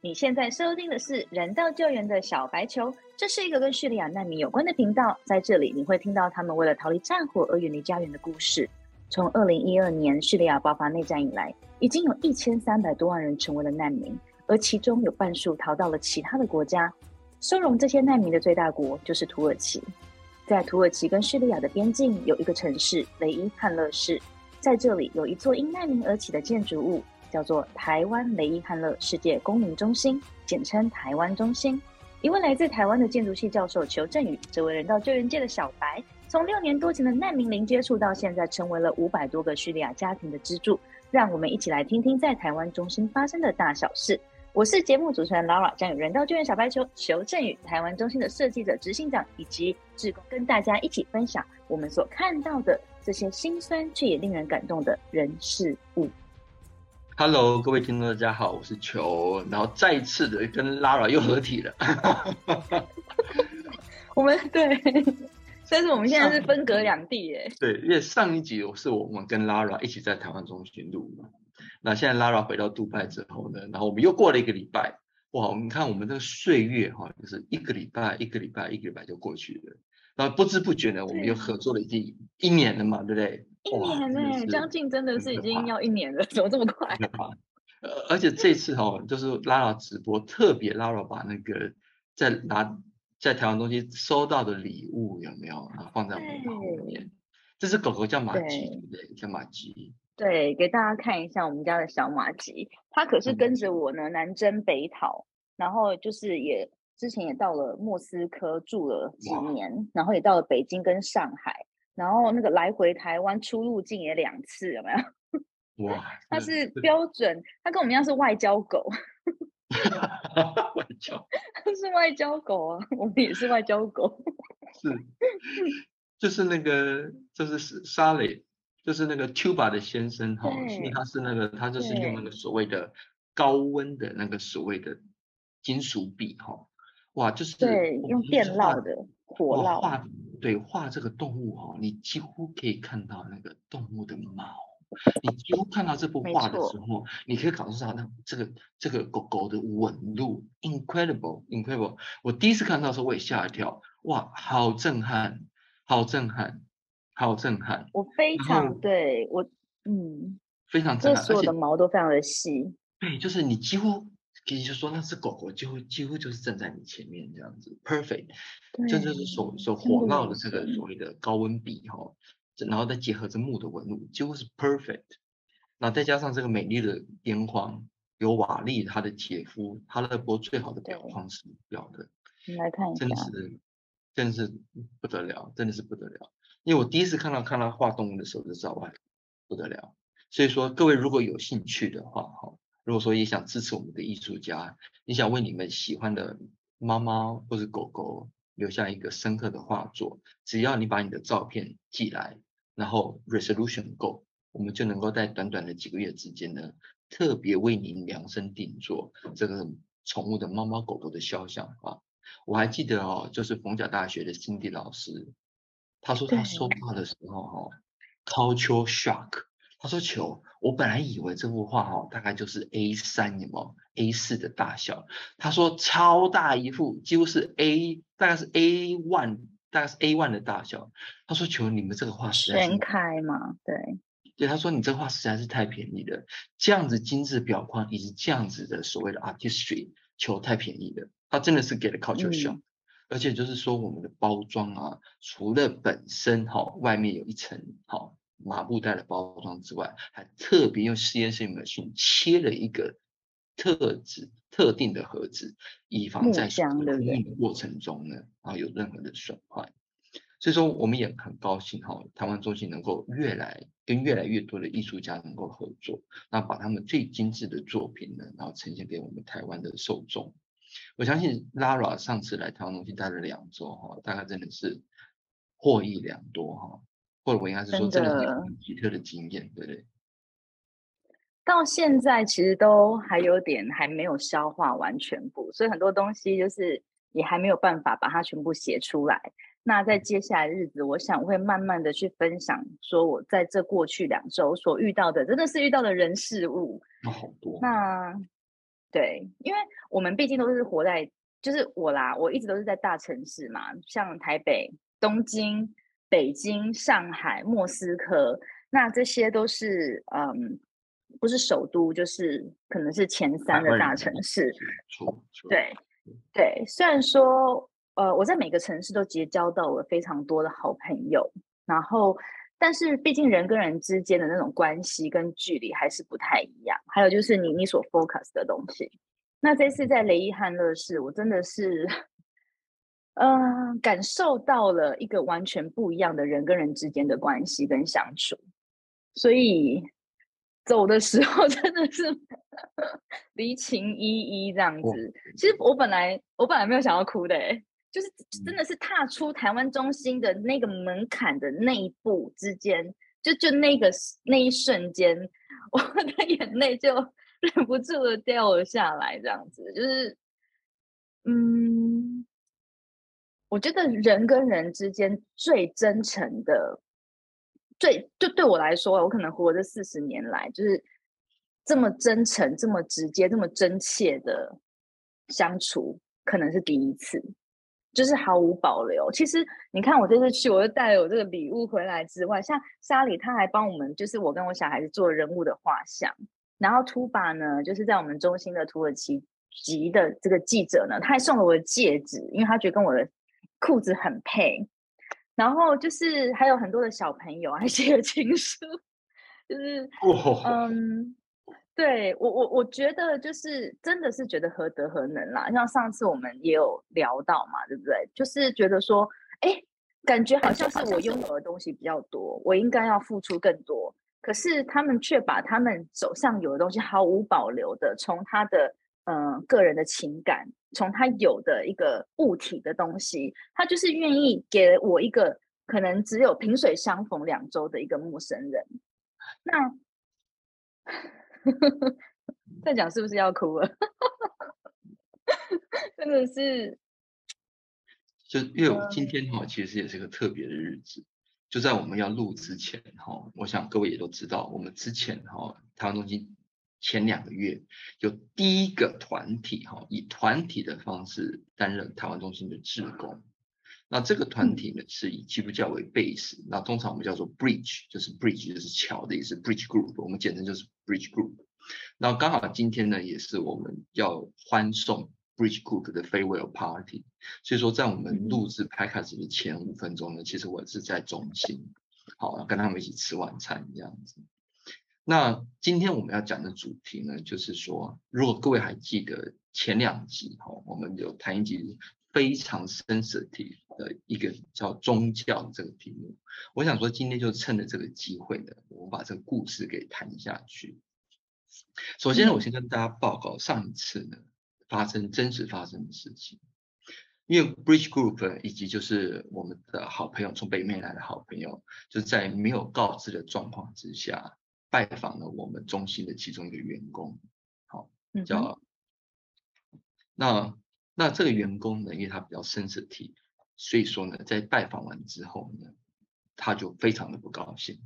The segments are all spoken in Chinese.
你现在收听的是人道救援的小白球，这是一个跟叙利亚难民有关的频道。在这里，你会听到他们为了逃离战火而远离家园的故事。从二零一二年叙利亚爆发内战以来，已经有一千三百多万人成为了难民，而其中有半数逃到了其他的国家。收容这些难民的最大国就是土耳其。在土耳其跟叙利亚的边境有一个城市雷伊汉勒市，在这里有一座因难民而起的建筑物。叫做台湾雷伊汉勒世界公民中心，简称台湾中心。一位来自台湾的建筑系教授裘振宇，这位人道救援界的小白，从六年多前的难民零接触到现在，成为了五百多个叙利亚家庭的支柱。让我们一起来听听在台湾中心发生的大小事。我是节目主持人 Lara，将与人道救援小白球裘振宇、台湾中心的设计者、执行长以及志工，跟大家一起分享我们所看到的这些心酸却也令人感动的人事物。Hello，各位听众，大家好，我是球，然后再一次的跟 Lara 又合体了。我们对，但是我们现在是分隔两地耶。对，因为上一集是我们跟 Lara 一起在台湾中心录嘛，那现在 Lara 回到杜拜之后呢，然后我们又过了一个礼拜，哇，我们看我们这个岁月哈，就是一个礼拜一个礼拜一个礼拜就过去了，然后不知不觉呢，我们又合作了已经一年了嘛，对不对？一年呢，将近真的是已经要一年了，怎么这么快？呃，而且这次哦，就是拉拉直播，特别拉拉把那个在拿在台湾东西收到的礼物有没有啊，放在我们后面？这只狗狗叫马吉，对，叫马吉。对，给大家看一下我们家的小马吉，它可是跟着我呢南征北讨，然后就是也之前也到了莫斯科住了几年，然后也到了北京跟上海。然后那个来回台湾出入境也两次，有没有？哇，他是标准，他跟我们一样是外交狗。外交，他 是外交狗啊，我们也是外交狗。是，就是那个，就是沙雷，就是那个 Tuba 的先生哈，因为他是那个，他就是用那个所谓的高温的那个所谓的金属笔哈，哇，就是对，用电烙的。火画对画这个动物哦，你几乎可以看到那个动物的毛。你几乎看到这幅画的时候，你可以感受到那这个这个狗狗的纹路，incredible，incredible。我第一次看到的时候，我也吓一跳，哇，好震撼，好震撼，好震撼。我非常对我，嗯，非常震撼，所有的毛都非常的细。对，就是你几乎。可以就说那只狗狗几乎几乎就是站在你前面这样子，perfect，这就是所所火烙的这个所谓的高温笔哈，然后再结合着木的纹路，几乎是 perfect，那再加上这个美丽的边框，有瓦砾他的姐夫哈勒波最好的表框是表的，你来看一下，真的是真的是不得了，真的是不得了，因为我第一次看到看到画动物的时候就知道哇不得了，所以说各位如果有兴趣的话哈。如果说也想支持我们的艺术家，你想为你们喜欢的猫猫或者狗狗留下一个深刻的画作，只要你把你的照片寄来，然后 resolution 够，我们就能够在短短的几个月之间呢，特别为您量身定做这个宠物的猫猫狗狗的肖像画。我还记得哦，就是逢甲大学的 Cindy 老师，他说他收到的时候哈，culture shock。他说：“球，我本来以为这幅画哈，大概就是 A 三，有没有 A 四的大小？他说超大一幅，几乎是 A，大概是 A one，大概是 A one 的大小。他说：求，你们这个画全开吗？对，对。他说你这画实在是太便宜了，这样子精致表框以及这样子的所谓的 artistry，求太便宜了。他真的是给了 culture shock，而且就是说我们的包装啊，除了本身哈，外面有一层哈。”麻布袋的包装之外，还特别用实验室模型切了一个特制特定的盒子，以防在供应的过程中呢啊有任何的损坏。所以说，我们也很高兴哈，台湾中心能够越来跟越来越多的艺术家能够合作，那把他们最精致的作品呢，然后呈现给我们台湾的受众。我相信 Lara 上次来台湾中心待了两周哈，大概真的是获益良多哈。或者我应该是说，真的很奇特的经验，对不对？到现在其实都还有点还没有消化完全部，所以很多东西就是也还没有办法把它全部写出来。那在接下来日子，我想会慢慢的去分享，说我在这过去两周所遇到的，真的是遇到的人事物，那好多。那对，因为我们毕竟都是活在，就是我啦，我一直都是在大城市嘛，像台北、东京、北京、上海、莫斯科，那这些都是嗯，不是首都，就是可能是前三的大城市。对对，虽然说呃，我在每个城市都结交到了非常多的好朋友，然后。但是毕竟人跟人之间的那种关系跟距离还是不太一样。还有就是你你所 focus 的东西。那这次在雷伊汉乐市，我真的是，嗯，感受到了一个完全不一样的人跟人之间的关系跟相处。所以走的时候 真的是 离情依依这样子。其实我本来我本来没有想要哭的哎。就是真的是踏出台湾中心的那个门槛的那一步之间，就就那个那一瞬间，我的眼泪就忍不住的掉了下来。这样子，就是，嗯，我觉得人跟人之间最真诚的，最就对我来说，我可能活这四十年来，就是这么真诚、这么直接、这么真切的相处，可能是第一次。就是毫无保留。其实你看，我这次去，我就带了我这个礼物回来之外，像沙里他还帮我们，就是我跟我小孩子做人物的画像。然后图巴呢，就是在我们中心的土耳其籍的这个记者呢，他还送了我的戒指，因为他觉得跟我的裤子很配。然后就是还有很多的小朋友 还写了情书，就是 嗯。对我我我觉得就是真的是觉得何德何能啦，像上次我们也有聊到嘛，对不对？就是觉得说，哎，感觉好像是我拥有的东西比较多，我应该要付出更多，可是他们却把他们手上有的东西毫无保留的，从他的嗯个人的情感，从他有的一个物体的东西，他就是愿意给我一个可能只有萍水相逢两周的一个陌生人，那。再讲是不是要哭了？真的是，就因为今天哈，其实也是个特别的日子。就在我们要录之前哈，我想各位也都知道，我们之前哈台湾中心前两个月有第一个团体哈，以团体的方式担任台湾中心的志工。那这个团体呢是以基督教为 base，那通常我们叫做 bridge，就是 bridge 就是桥的意思，bridge group，我们简称就是 bridge group。那刚好今天呢也是我们要欢送 bridge group 的 farewell party，所以说在我们录制 podcast 的前五分钟呢，其实我是在中心，好跟他们一起吃晚餐这样子。那今天我们要讲的主题呢，就是说如果各位还记得前两集哈，我们有谈一集。非常 sensitive 的一个叫宗教这个题目，我想说今天就趁着这个机会呢，我们把这个故事给谈下去。首先呢，我先跟大家报告上一次呢发生真实发生的事情，因为 Bridge Group 以及就是我们的好朋友从北面来的好朋友，就在没有告知的状况之下拜访了我们中心的其中一个员工，好，叫那。那这个员工呢，因为他比较 sensitive，所以说呢，在拜访完之后呢，他就非常的不高兴，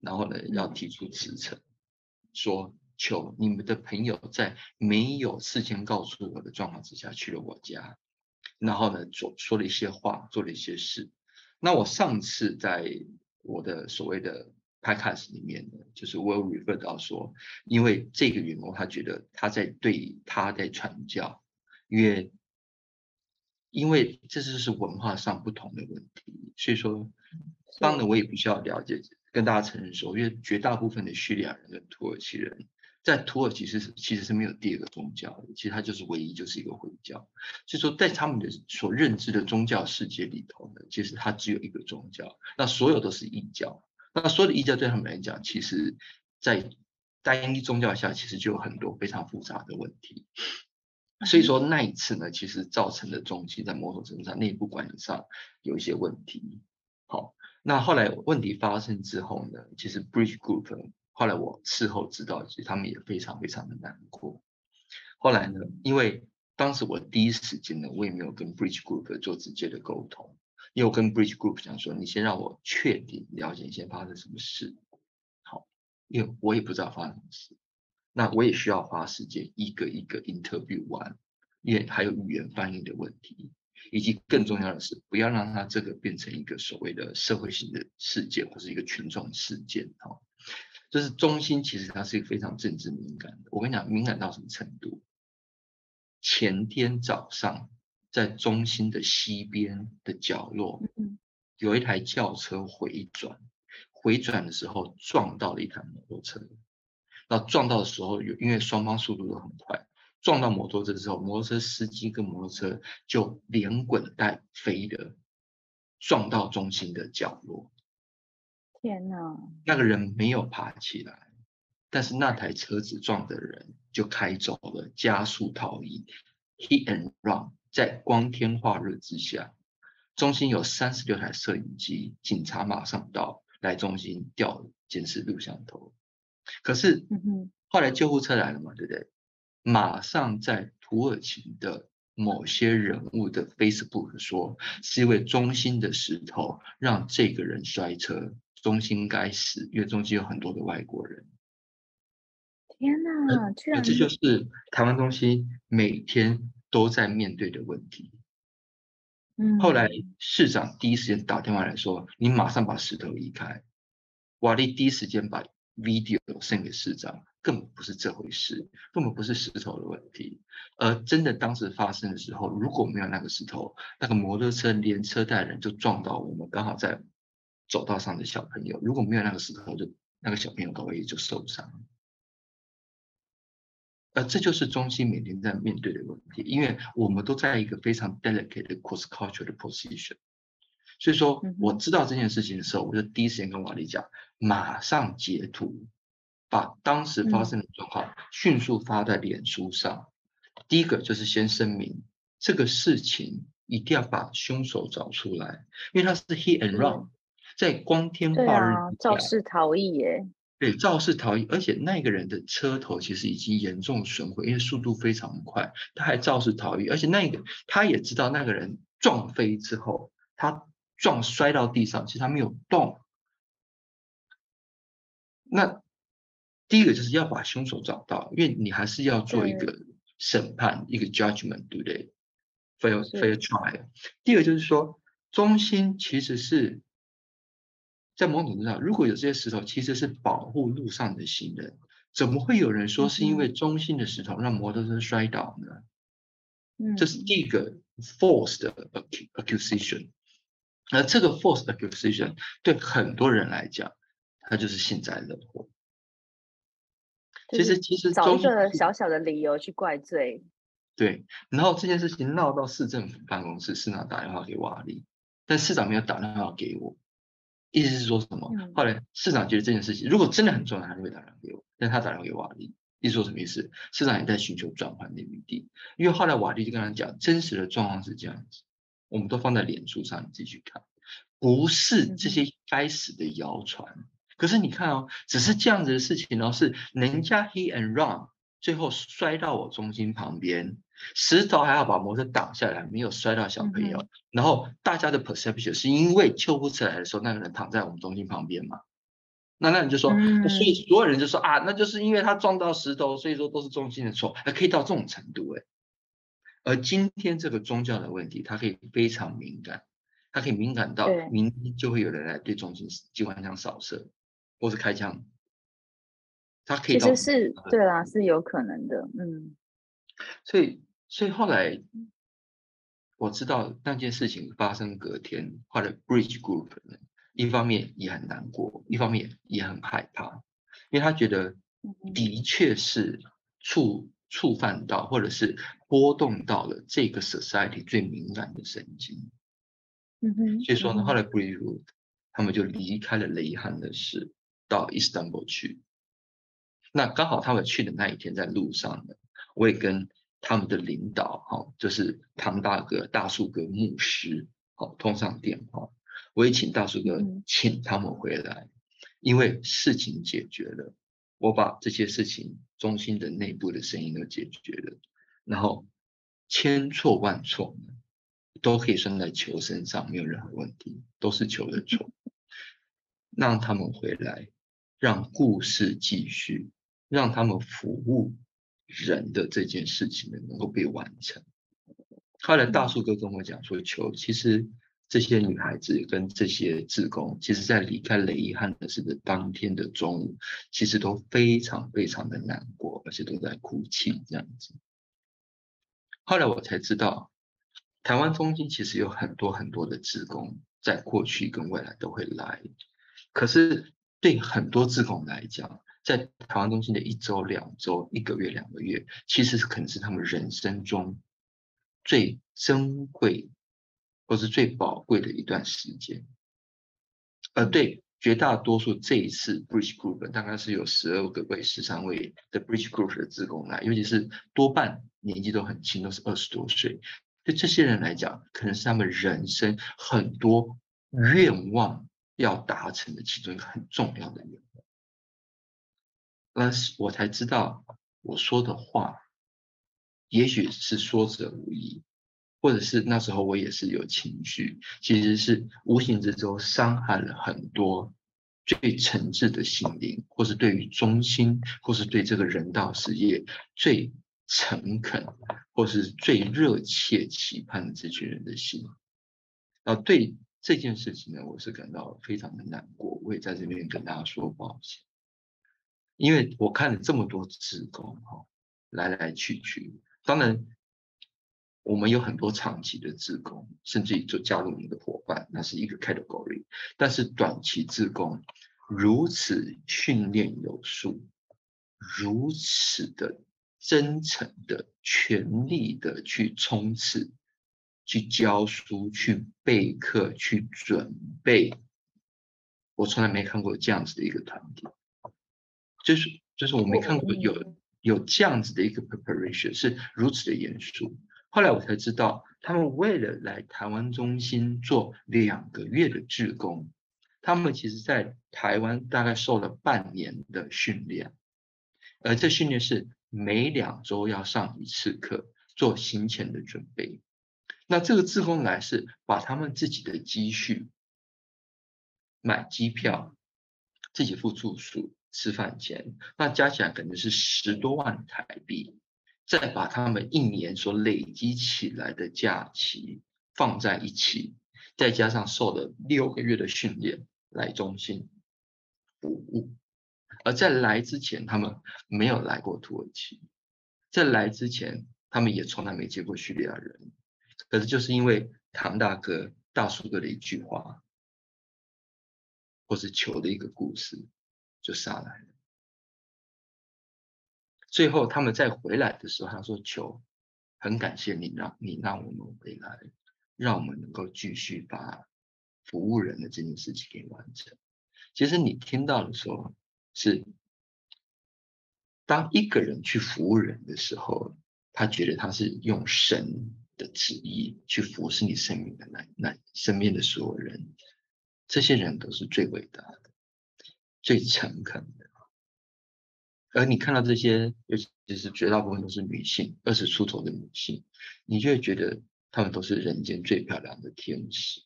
然后呢，要提出辞呈，说求你们的朋友在没有事先告诉我的状况之下去了我家，然后呢，做说了一些话，做了一些事。那我上次在我的所谓的 podcast 里面呢，就是我有 refer 到说，因为这个员工他觉得他在对他在传教，因为。因为这就是文化上不同的问题，所以说，当然我也必须要了解，跟大家承认说，因为绝大部分的叙利亚人跟土耳其人，在土耳其是其实是没有第二个宗教的，其实它就是唯一就是一个回教，所以说在他们的所认知的宗教世界里头呢，其实它只有一个宗教，那所有都是异教，那所有的异教对他们来讲，其实在单一宗教下，其实就有很多非常复杂的问题。所以说那一次呢，其实造成的中期在某种程度上内部管理上有一些问题。好，那后来问题发生之后呢，其实 Bridge Group 后来我事后知道，其实他们也非常非常的难过。后来呢，因为当时我第一时间呢，我也没有跟 Bridge Group 做直接的沟通，因为我跟 Bridge Group 讲说，你先让我确定了解先发生什么事。好，因为我也不知道发生什么事。那我也需要花时间一个一个 interview 完，因为还有语言翻译的问题，以及更重要的是，不要让它这个变成一个所谓的社会性的事件或是一个群众事件哈。就是中心其实它是一个非常政治敏感的，我跟你讲，敏感到什么程度？前天早上在中心的西边的角落，有一台轿车回转，回转的时候撞到了一台摩托车。那撞到的时候，有因为双方速度都很快，撞到摩托车之后，摩托车司机跟摩托车就连滚带飞的撞到中心的角落。天哪！那个人没有爬起来，但是那台车子撞的人就开走了，加速逃逸，hit and run，在光天化日之下，中心有三十六台摄影机，警察马上到来中心调监视录像头。可是，后来救护车来了嘛，对不对？马上在土耳其的某些人物的 Facebook 说，是因为中心的石头让这个人摔车，中心该死，因为中心有很多的外国人。天哪，这就是台湾中心每天都在面对的问题。嗯，后来市长第一时间打电话来说，你马上把石头移开。瓦力第一时间把。video 送给市长，根本不是这回事，根本不是石头的问题。而真的当时发生的时候，如果没有那个石头，那个摩托车连车带人就撞到我们刚好在走道上的小朋友。如果没有那个石头，就那个小朋友可能也就受伤。而这就是中西每天在面对的问题，因为我们都在一个非常 delicate cross culture 的 position。所以说，我知道这件事情的时候，我就第一时间跟瓦力讲，马上截图，把当时发生的状况迅速发在脸书上。第一个就是先声明，这个事情一定要把凶手找出来，因为他是 hit and run，在光天化日之下肇事逃逸耶。对，肇事逃逸，而且那个人的车头其实已经严重损毁，因为速度非常快，他还肇事逃逸，而且那个他也知道那个人撞飞之后，他。撞摔到地上，其实他没有动。那第一个就是要把凶手找到，因为你还是要做一个审判，一个 judgment，对不对？fair fair trial。第二个就是说，中心其实是在某种程度上，如果有这些石头，其实是保护路上的行人。怎么会有人说是因为中心的石头让摩托车摔倒呢？嗯，这是第一个 false 的 accusation。而这个 false accusation 对很多人来讲，他就是幸灾乐祸。其实，其实找一个小小的理由去怪罪。对，然后这件事情闹到市政府办公室，市长打电话给瓦力，但市长没有打电话给我。意思是说什么？后来市长觉得这件事情如果真的很重要，他就会打电话给我，但他打电话给瓦力，意思说什么意思？市长也在寻求转换的余地，因为后来瓦力就跟他讲，真实的状况是这样子。我们都放在脸书上，你自己去看，不是这些该死的谣传。可是你看哦，只是这样子的事情哦，是人家 hit and run，最后摔到我中心旁边，石头还好把摩托挡下来，没有摔到小朋友。然后大家的 perception 是因为救护车来的时候，那个人躺在我们中心旁边嘛？那那你就说，所以所有人就说啊，那就是因为他撞到石头，所以说都是中心的错，还可以到这种程度哎。而今天这个宗教的问题，它可以非常敏感，它可以敏感到明天就会有人来对中心机关枪扫射，或是开枪。它可以其实是对啦，是有可能的，嗯。所以，所以后来我知道那件事情发生隔天，后来 Bridge Group 一方面也很难过，一方面也很害怕，因为他觉得的确是触。触犯到，或者是波动到了这个 society 最敏感的神经，嗯哼，所以说呢，后来 Bridge Group 他们就离开了雷汉的市，到 Istanbul 去。那刚好他们去的那一天在路上呢，我也跟他们的领导，哈，就是唐大哥、大树哥、牧师，好通上电话，我也请大树哥请他们回来，因为事情解决了。我把这些事情中心的内部的声音都解决了，然后千错万错都可以算在球身上，没有任何问题，都是球的 错。让他们回来，让故事继续。让他们服务人的这件事情呢，能够被完成。后来大树哥跟我讲说：“求，其实这些女孩子跟这些志工，其实在离开雷伊汉的是的当天的中午，其实都非常非常的难过，而且都在哭泣这样子。”后来我才知道，台湾中心其实有很多很多的志工，在过去跟未来都会来，可是对很多志工来讲，在台湾中心的一周、两周、一个月、两个月，其实是可能是他们人生中。最珍贵或是最宝贵的一段时间，而对绝大多数这一次 Bridge Group 大概是有十二个位、十三位的 Bridge Group 的职工来，尤其是多半年纪都很轻，都是二十多岁。对这些人来讲，可能是他们人生很多愿望要达成的其中一个很重要的愿望。那我才知道我说的话。也许是说者无意，或者是那时候我也是有情绪，其实是无形之中伤害了很多最诚挚的心灵，或是对于中心，或是对这个人道事业最诚恳，或是最热切期盼的这群人的心。啊，对这件事情呢，我是感到非常的难过，我也在这边跟大家说抱歉，因为我看了这么多职工哈，来来去去。当然，我们有很多长期的职工，甚至于就加入我们的伙伴，那是一个 category。但是短期职工如此训练有素，如此的真诚的、全力的去冲刺、去教书、去备课、去准备，我从来没看过这样子的一个团体，就是就是我没看过有。有这样子的一个 preparation 是如此的严肃，后来我才知道，他们为了来台湾中心做两个月的志工，他们其实在台湾大概受了半年的训练，而这训练是每两周要上一次课，做行前的准备。那这个志工来是把他们自己的积蓄买机票，自己付住宿。吃饭钱，那加起来可能是十多万台币，再把他们一年所累积起来的假期放在一起，再加上受了六个月的训练来中心服务，而在来之前，他们没有来过土耳其，在来之前，他们也从来没见过叙利亚人，可是就是因为唐大哥、大叔哥的一句话，或是求的一个故事。就下来了。最后他们再回来的时候，他说：“求，很感谢你让你让我们回来，让我们能够继续把服务人的这件事情给完成。”其实你听到的时候，是当一个人去服务人的时候，他觉得他是用神的旨意去服侍你生命的那那身边的所有人，这些人都是最伟大的。最诚恳的，而你看到这些，尤其是绝大部分都是女性，二十出头的女性，你就会觉得她们都是人间最漂亮的天使。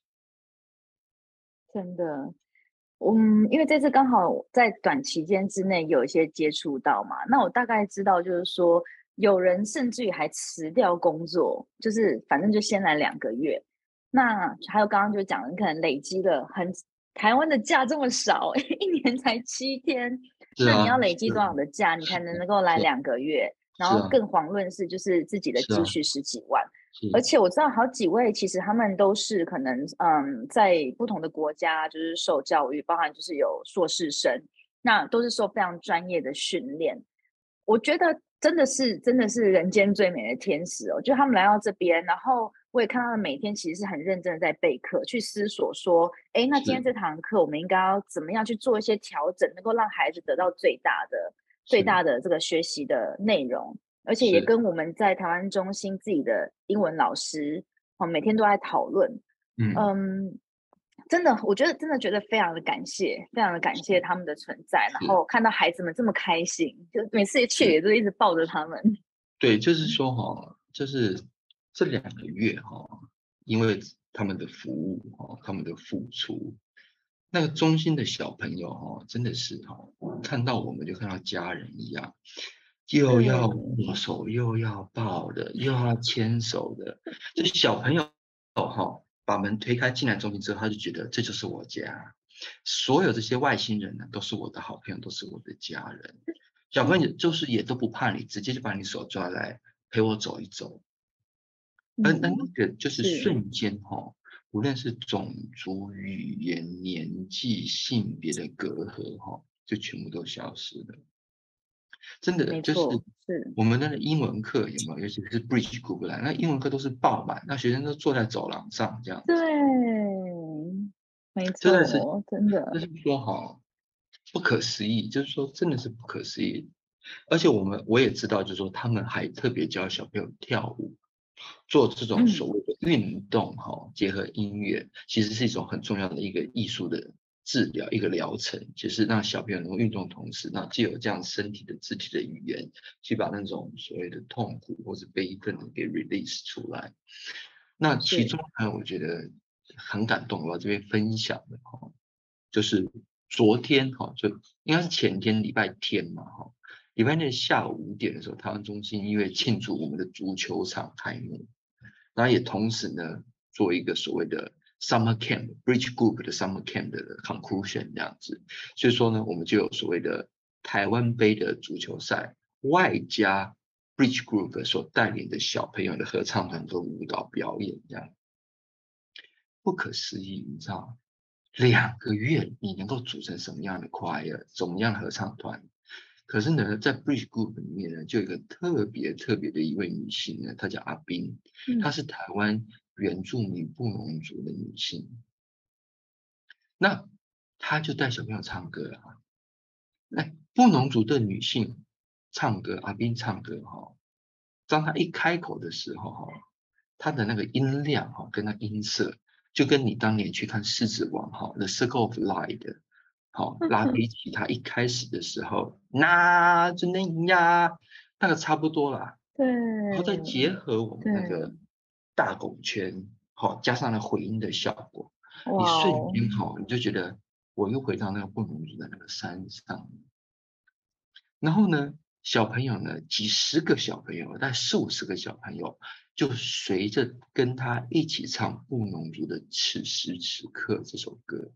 真的，嗯，因为这次刚好在短期间之内有一些接触到嘛，那我大概知道，就是说有人甚至于还辞掉工作，就是反正就先来两个月。那还有刚刚就讲，你可能累积了很。台湾的假这么少，一年才七天，那你要累积多少的假，你才能能够来两个月？然后更遑论是就是自己的积蓄十几万，而且我知道好几位其实他们都是可能嗯在不同的国家就是受教育，包含就是有硕士生，那都是受非常专业的训练。我觉得真的是真的是人间最美的天使哦！就他们来到这边，然后。我也看到他们每天其实是很认真的在备课，去思索说，哎，那今天这堂课我们应该要怎么样去做一些调整，能够让孩子得到最大的、最大的这个学习的内容，而且也跟我们在台湾中心自己的英文老师，哦，每天都在讨论。嗯，真的，我觉得真的觉得非常的感谢，非常的感谢他们的存在，然后看到孩子们这么开心，就每次一去也都一直抱着他们。对，就是说哈，就是。这两个月哈，因为他们的服务哈，他们的付出，那个中心的小朋友哦，真的是哈，看到我们就看到家人一样，又要握手，又要抱的，又要牵手的。这小朋友哈，把门推开进来中心之后，他就觉得这就是我家。所有这些外星人呢，都是我的好朋友，都是我的家人。小朋友就是也都不怕你，直接就把你手抓来陪我走一走。而那那个就是瞬间哈，无论是种族、语言、年纪、性别的隔阂哈，就全部都消失了。真的就是我们那个英文课有没有？尤其是 Bridge Group 来，那英文课都是爆满，那学生都坐在走廊上这样。对，没错，真的是真的，就是说哈。不可思议，就是说真的是不可思议，而且我们我也知道，就是说他们还特别教小朋友跳舞，做这种所谓的运动哈，结合音乐，其实是一种很重要的一个艺术的治疗，一个疗程，就是让小朋友能够运动同时，那既有这样身体的肢体的语言，去把那种所谓的痛苦或者悲愤给 release 出来。那其中呢，我觉得很感动，我要这边分享的哈，就是。昨天哈，就应该是前天礼拜天嘛哈，礼拜天下午五点的时候，台湾中心因为庆祝我们的足球场开幕，然后也同时呢做一个所谓的 summer camp bridge group 的 summer camp 的 conclusion 这样子，所以说呢，我们就有所谓的台湾杯的足球赛，外加 bridge group 所带领的小朋友的合唱团做舞蹈表演这样，不可思议，你知道？两个月，你能够组成什么样的 choir，怎么样的合唱团？可是呢，在 Bridge Group 里面呢，就有一个特别特别的一位女性呢，她叫阿斌，她是台湾原住民布农族的女性。那她就带小朋友唱歌啊，那，布农族的女性唱歌，阿斌唱歌哈，当她一开口的时候哈，她的那个音量哈，跟她音色。就跟你当年去看《狮子王》哈，《The Circle of Light》好，拉比起他一开始的时候，那就那呀，那个差不多啦。对。然后再结合我们那个大拱圈，好，加上了回音的效果，你瞬间好，你就觉得我又回到那个不能族的那个山上。然后呢，小朋友呢，几十个小朋友，大概四五十个小朋友。就随着跟他一起唱《布农族的此时此刻》这首歌，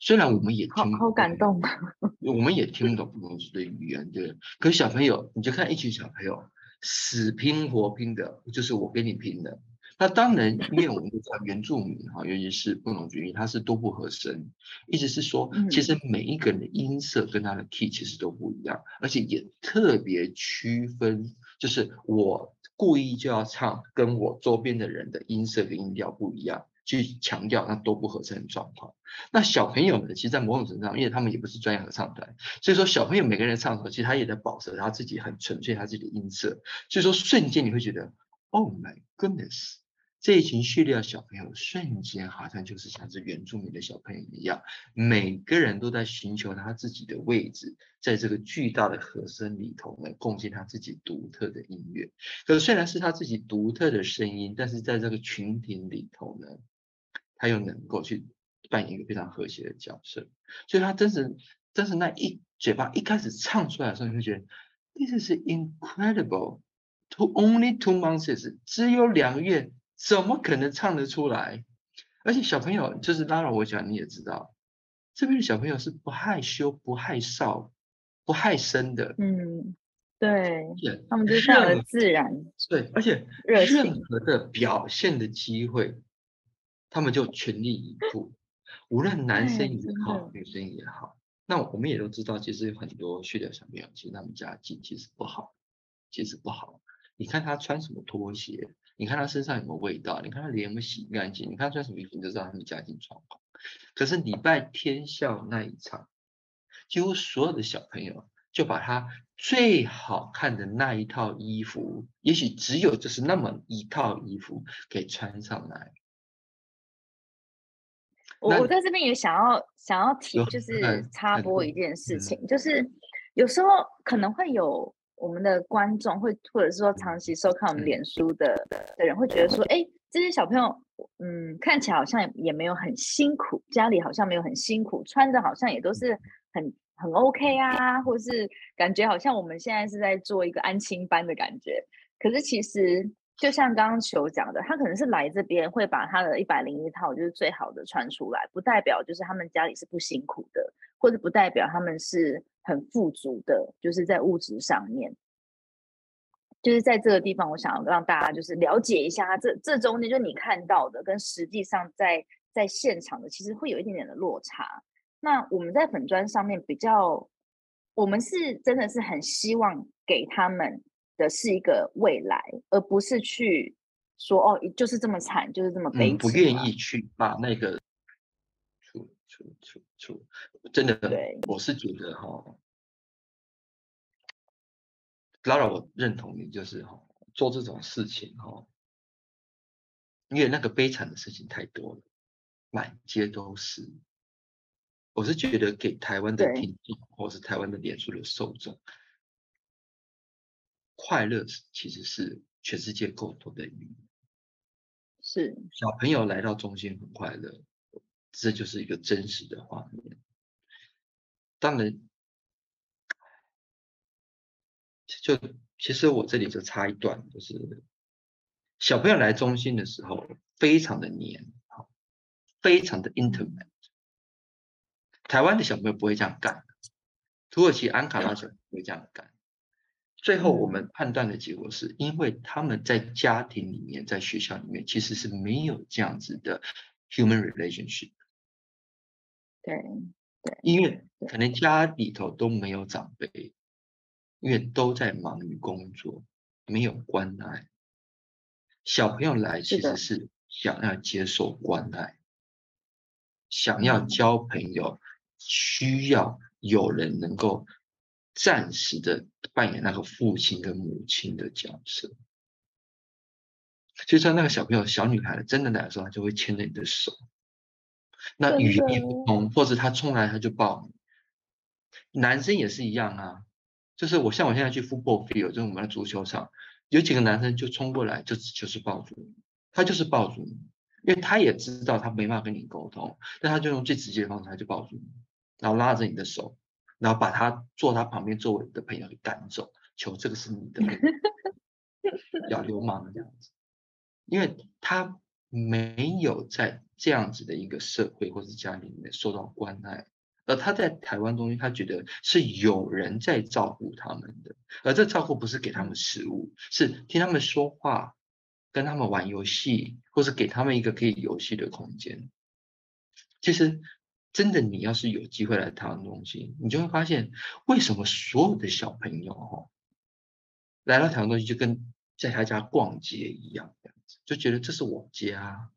虽然我们也听，好感动，我们也听不懂布农族的语言，对。可是小朋友，你就看一群小朋友死拼活拼的，就是我跟你拼的。那当然，因为我们都知道原住民哈，尤其是布农族，它是多不合声，意思是说，其实每一个人的音色跟他的 key 其实都不一样，而且也特别区分。就是我故意就要唱跟我周边的人的音色跟音调不一样，去强调那都不合声的状况。那小朋友们其实，在某种程度上，因为他们也不是专业合唱团，所以说小朋友每个人唱的时候，其实他也在保持他自己很纯粹他自己的音色。所以说瞬间你会觉得，Oh my goodness。这一群叙利亚小朋友瞬间好像就是像是原住民的小朋友一样，每个人都在寻求他自己的位置，在这个巨大的和声里头呢，贡献他自己独特的音乐。可是虽然是他自己独特的声音，但是在这个群体里头呢，他又能够去扮演一个非常和谐的角色。所以他真是，真是那一嘴巴一开始唱出来的时候，你会觉得 This is incredible. To only two months，只有两个月。怎么可能唱得出来？而且小朋友就是当然我讲你也知道，这边的小朋友是不害羞、不害臊、不害生的。嗯，对，他们就是很自然。对，而且任何的表现的机会，他们就全力以赴。无论男生也好，女生也好，那我们也都知道，其实有很多去的小朋友，其实他们家境其实不好，其实不好。你看他穿什么拖鞋？你看他身上有没有味道？你看他脸有没有洗干净？你看他穿什么衣服，你就知道他们家境状况。可是礼拜天校那一场，几乎所有的小朋友就把他最好看的那一套衣服，也许只有就是那么一套衣服给穿上来。我我在这边也想要想要提，就是插播一件事情，就是有时候可能会有。我们的观众会，或者是说长期收看我们脸书的的人，会觉得说，哎，这些小朋友，嗯，看起来好像也没有很辛苦，家里好像没有很辛苦，穿的好像也都是很很 OK 啊，或是感觉好像我们现在是在做一个安亲班的感觉。可是其实，就像刚刚球讲的，他可能是来这边会把他的一百零一套就是最好的穿出来，不代表就是他们家里是不辛苦的，或者不代表他们是很富足的，就是在物质上面。就是在这个地方，我想让大家就是了解一下，这这中间就你看到的跟实际上在在现场的，其实会有一点点的落差。那我们在粉砖上面比较，我们是真的是很希望给他们的是一个未来，而不是去说哦，就是这么惨，就是这么悲。不愿意去把那个出出出出，真的，对，我是觉得哈。当然，我认同你，就是哈做这种事情哈，因为那个悲惨的事情太多了，满街都是。我是觉得给台湾的听众，或是台湾的脸书的受众，快乐其实是全世界共同的语言。是小朋友来到中心很快乐，这就是一个真实的画面。当然。就其实我这里就插一段，就是小朋友来中心的时候，非常的黏，非常的 intimate。台湾的小朋友不会这样干，土耳其安卡拉小朋友不会这样干。最后我们判断的结果是，因为他们在家庭里面，在学校里面其实是没有这样子的 human relationship。对对，因为可能家里头都没有长辈。因为都在忙于工作，没有关爱。小朋友来其实是想要接受关爱，想要交朋友，需要有人能够暂时的扮演那个父亲跟母亲的角色。就像那个小朋友，小女孩真的来的时候，她就会牵着你的手。那语言也不通，或者他冲来他就抱你。男生也是一样啊。就是我像我现在去 football field，就是我们的足球场，有几个男生就冲过来，就就是抱住你，他就是抱住你，因为他也知道他没办法跟你沟通，但他就用最直接的方式，他就抱住你，然后拉着你的手，然后把他坐他旁边座位的朋友给赶走，求这个是你的，要流氓这样子，因为他没有在这样子的一个社会或是家里面受到关爱。而他在台湾中心，他觉得是有人在照顾他们的，而这照顾不是给他们食物，是听他们说话，跟他们玩游戏，或是给他们一个可以游戏的空间。其实，真的，你要是有机会来台湾中心，你就会发现，为什么所有的小朋友哈，来到台湾中心就跟在他家逛街一样，这样子，就觉得这是我家。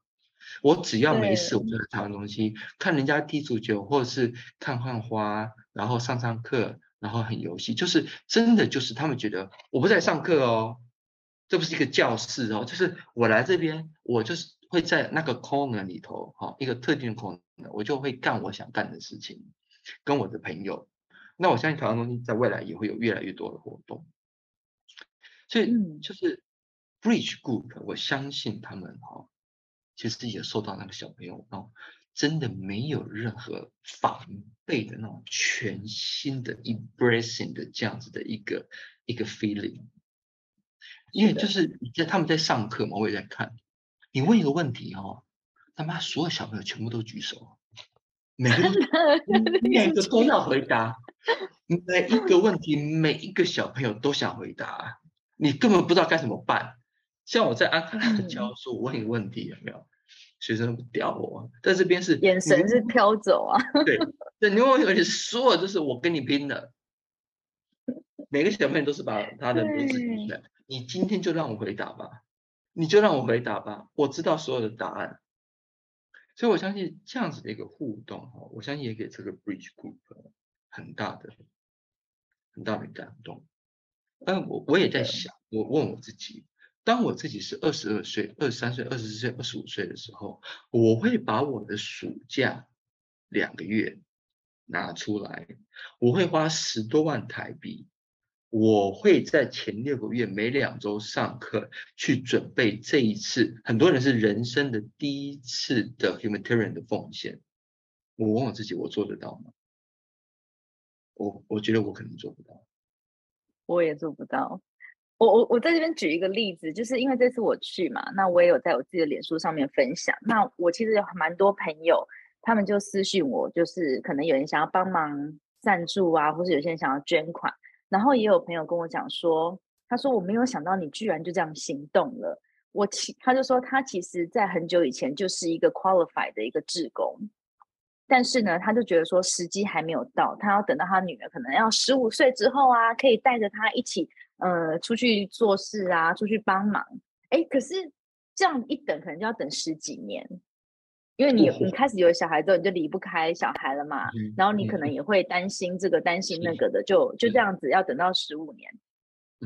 我只要没事，我就在台湾东西看人家踢足球，或者是看看花，然后上上课，然后很游戏，就是真的就是他们觉得我不在上课哦，这不是一个教室哦，就是我来这边，我就是会在那个 corner 里头，哈，一个特定的 corner，我就会干我想干的事情，跟我的朋友。那我相信台湾东西在未来也会有越来越多的活动，所以就是 Bridge Group，我相信他们哈。其实也受到那个小朋友哦，真的没有任何防备的那种全新的 embracing 的这样子的一个一个 feeling，因为就是在他们在上课嘛，我也在看。你问一个问题哦，他妈所有小朋友全部都举手，每个每个都 要回答，每 一个问题每一个小朋友都想回答，你根本不知道该怎么办。像我在安卡拉教书，我问一个问题有没有？学生不屌我，在这边是眼神是飘走啊。对，对，你问我有说，就是我跟你拼了。每个小朋友都是把他的名字举出来，你今天就让我回答吧，你就让我回答吧，我知道所有的答案。所以我相信这样子的一个互动哈，我相信也给这个 Bridge Group 很大的、很大的感动。但我我也在想，我问我自己。当我自己是二十二岁、二十三岁、二十四岁、二十五岁的时候，我会把我的暑假两个月拿出来，我会花十多万台币我会在前六个月每两周上课，去准备这一次。很多人是人生的第一次的 humanitarian 的奉献。我问我自己，我做得到吗？我我觉得我可能做不到。我也做不到。我我我在这边举一个例子，就是因为这次我去嘛，那我也有在我自己的脸书上面分享。那我其实有蛮多朋友，他们就私信我，就是可能有人想要帮忙赞助啊，或是有些人想要捐款。然后也有朋友跟我讲说，他说我没有想到你居然就这样行动了。我其他就说他其实在很久以前就是一个 qualified 的一个志工，但是呢，他就觉得说时机还没有到，他要等到他女儿可能要十五岁之后啊，可以带着他一起。呃，出去做事啊，出去帮忙，哎，可是这样一等，可能就要等十几年，因为你你开始有小孩之后，你就离不开小孩了嘛，然后你可能也会担心这个担心那个的，就就这样子要等到十五年，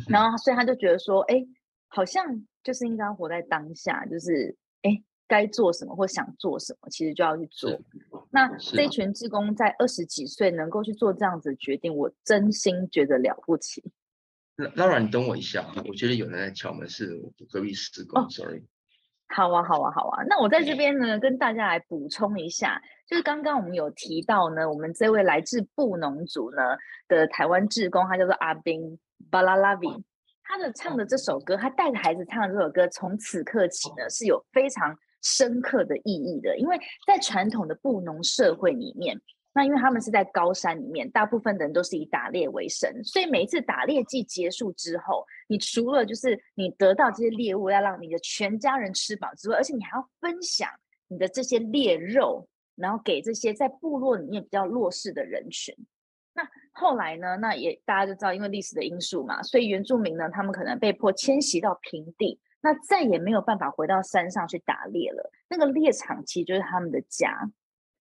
然后所以他就觉得说，哎，好像就是应该活在当下，就是哎，该做什么或想做什么，其实就要去做。那这群职工在二十几岁能够去做这样子的决定，我真心觉得了不起。拉拉，你等我一下，我觉得有人在敲门，是隔壁施工，sorry。好啊，好啊，好啊。那我在这边呢，跟大家来补充一下，就是刚刚我们有提到呢，我们这位来自布农族呢的台湾志工，他叫做阿宾巴拉拉比，他的唱的这首歌，他带着孩子唱的这首歌，从此刻起呢是有非常深刻的意义的，因为在传统的布农社会里面。那因为他们是在高山里面，大部分的人都是以打猎为生，所以每一次打猎季结束之后，你除了就是你得到这些猎物要让你的全家人吃饱之外，而且你还要分享你的这些猎肉，然后给这些在部落里面比较弱势的人群。那后来呢？那也大家就知道，因为历史的因素嘛，所以原住民呢，他们可能被迫迁徙到平地，那再也没有办法回到山上去打猎了。那个猎场其实就是他们的家。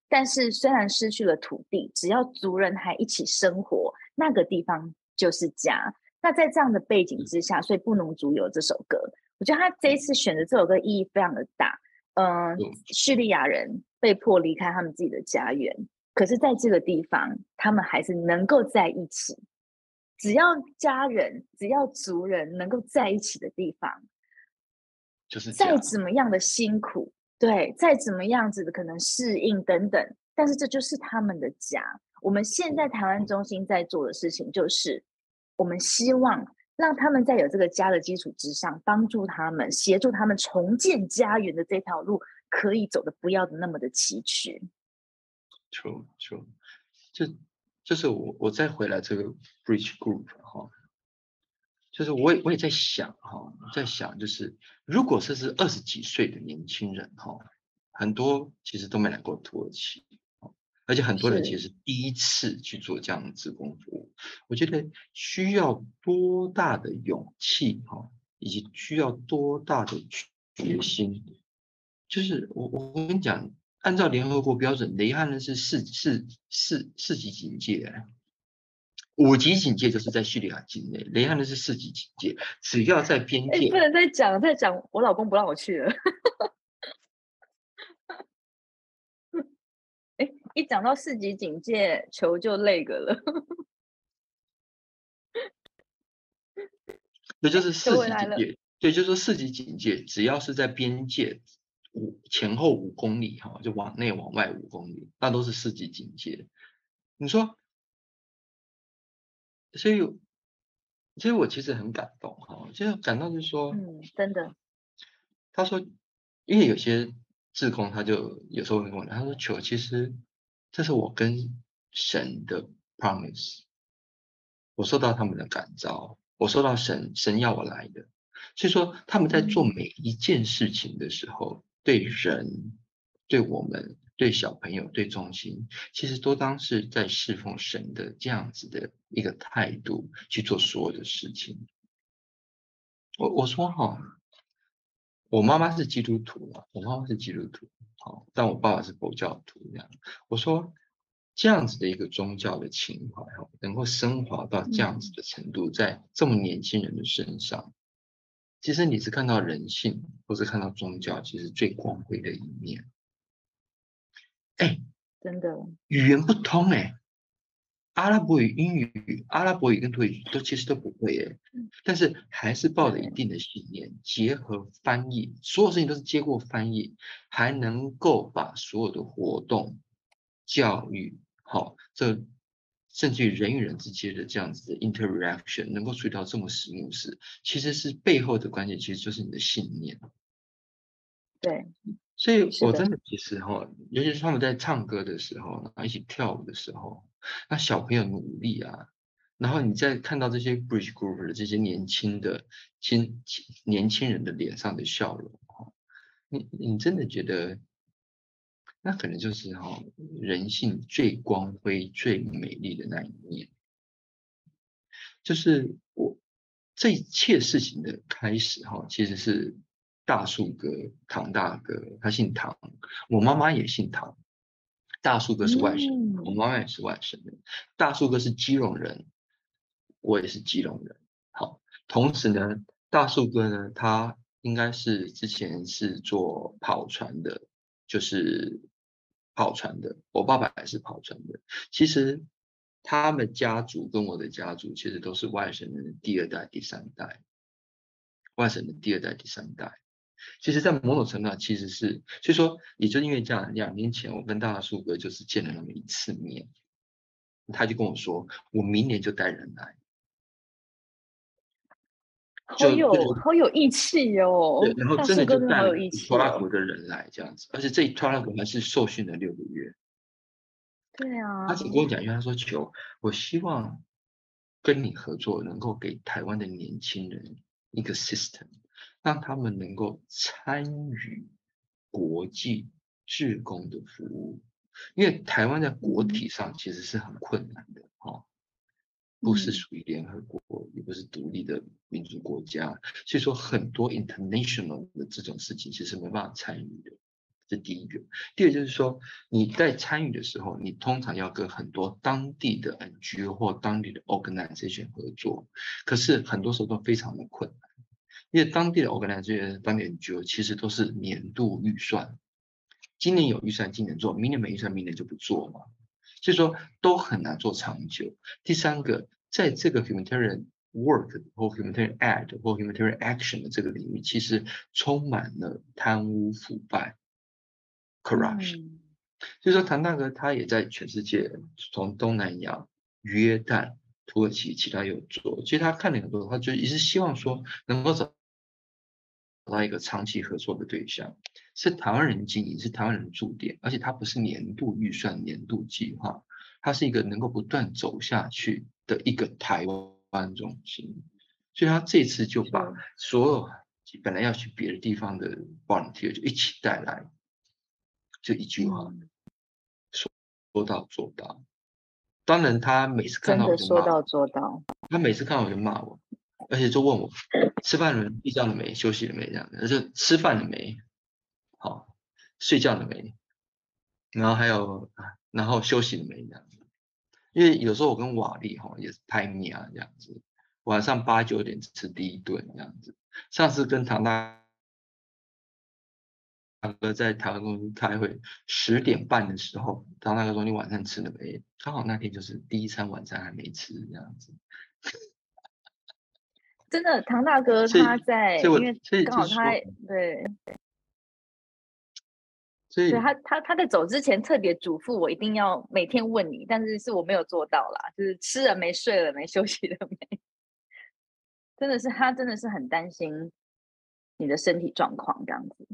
但是虽然失去了土地，只要族人还一起生活，那个地方就是家。那在这样的背景之下，所以布农族有这首歌。我觉得他这一次选的这首歌意义非常的大。嗯，叙利亚人被迫离开他们自己的家园，可是在这个地方，他们还是能够在一起。只要家人，只要族人能够在一起的地方，就是再怎么样的辛苦。对，再怎么样子的可能适应等等，但是这就是他们的家。我们现在台湾中心在做的事情，就是我们希望让他们在有这个家的基础之上，帮助他们，协助他们重建家园的这条路，可以走的不要那么的崎岖。True，True，就就是我我再回来这个 Bridge Group 哈。就是我也我也在想哈，在想就是如果这是二十几岁的年轻人哈，很多其实都没来过土耳其，而且很多人其实第一次去做这样的自工服务，我觉得需要多大的勇气哈，以及需要多大的决心。就是我我跟你讲，按照联合国标准，雷汉呢是四四四四级警戒。五级警戒就是在叙利亚境内，雷汉呢是四级警戒，只要在边界。不能再讲，再讲，我老公不让我去了。哎，一讲到四级警戒，球就那个了。这就是四级警戒，对，就是说四级警戒，只要是在边界五前后五公里哈，就往内往外五公里，那都是四级警戒。你说？所以，所以我其实很感动哈，就是感动就是说，嗯，真的。他说，因为有些志工他就有时候会跟我讲，他说：“球，其实这是我跟神的 promise，我受到他们的感召，我受到神神要我来的。所以说，他们在做每一件事情的时候，对人，对我们。”对小朋友，对中心，其实都当是在侍奉神的这样子的一个态度去做所有的事情。我我说哈，我妈妈是基督徒嘛，我妈妈是基督徒，好，但我爸爸是佛教徒这样。我说这样子的一个宗教的情怀哈，能够升华到这样子的程度，在这么年轻人的身上，其实你是看到人性，或是看到宗教，其实最光辉的一面。哎，真的，语言不通哎，阿拉伯语、英语、阿拉伯语跟土语都其实都不会耶，但是还是抱着一定的信念，结合翻译，所有事情都是接过翻译，还能够把所有的活动、教育，好，这甚至于人与人之间的这样子的 interaction，能够处理到这么实务式，其实是背后的关键，其实就是你的信念。对。所以，我真的其实哈，尤其是他们在唱歌的时候，然后一起跳舞的时候，那小朋友努力啊，然后你再看到这些 bridge group 的这些年轻的、轻年轻人的脸上的笑容，哈，你你真的觉得，那可能就是哈人性最光辉、最美丽的那一面，就是我这一切事情的开始哈，其实是。大树哥，唐大哥，他姓唐，我妈妈也姓唐。大树哥是外省，我妈妈也是外省人。大树哥是基隆人，我也是基隆人。好，同时呢，大树哥呢，他应该是之前是做跑船的，就是跑船的。我爸爸也是跑船的。其实他们家族跟我的家族其实都是外省人的第二代、第三代，外省的第二代、第三代。其实，在某种程度上，其实是，所以说，也就因为这样，两年前我跟大树哥就是见了那么一次面，他就跟我说，我明年就带人来，好有好有义气哟。对，然后真的就带了拖拉古的人来这样子，而且这一拖拉古还是受训了六个月。对啊。他只跟我讲，因为他说：“求，我希望跟你合作，能够给台湾的年轻人一个 system。”让他们能够参与国际志工的服务，因为台湾在国体上其实是很困难的，哈，不是属于联合国，也不是独立的民族国家，所以说很多 international 的这种事情其实没办法参与的，这第一个。第二就是说你在参与的时候，你通常要跟很多当地的 NGO 或当地的 organization 合作，可是很多时候都非常的困难。因为当地的 organization、当地的 NGO 其实都是年度预算，今年有预算今年做，明年没预算明年就不做嘛，所以说都很难做长久。第三个，在这个 humanitarian work 或 humanitarian aid 或 humanitarian action 的这个领域，其实充满了贪污腐败 corruption。所以说谭大哥他也在全世界，从东南亚、约旦、土耳其，其他有做，其实他看了很多，他就一直希望说能够找。找到一个长期合作的对象，是台湾人经营，是台湾人驻点，而且它不是年度预算、年度计划，它是一个能够不断走下去的一个台湾中心。所以他这次就把所有本来要去别的地方的 volunteer 就一起带来，就一句话，说说到做到。当然，他每次看到我就说到做到，他每次看到我就骂我。而且就问我吃饭了、睡觉了没、休息了没这样子，就吃饭了没，好，睡觉了没，然后还有然后休息了没这样子。因为有时候我跟瓦力哈也是拍米啊这样子，晚上八九点吃第一顿这样子。上次跟唐大哥在台湾公司开会，十点半的时候，唐大哥说你晚上吃了没？刚好那天就是第一餐晚餐还没吃这样子。真的，唐大哥他在，因为刚好他对，所以他他他在走之前特别嘱咐我一定要每天问你，但是是我没有做到啦，就是吃了没、睡了没、休息了没，真的是他真的是很担心你的身体状况这样子。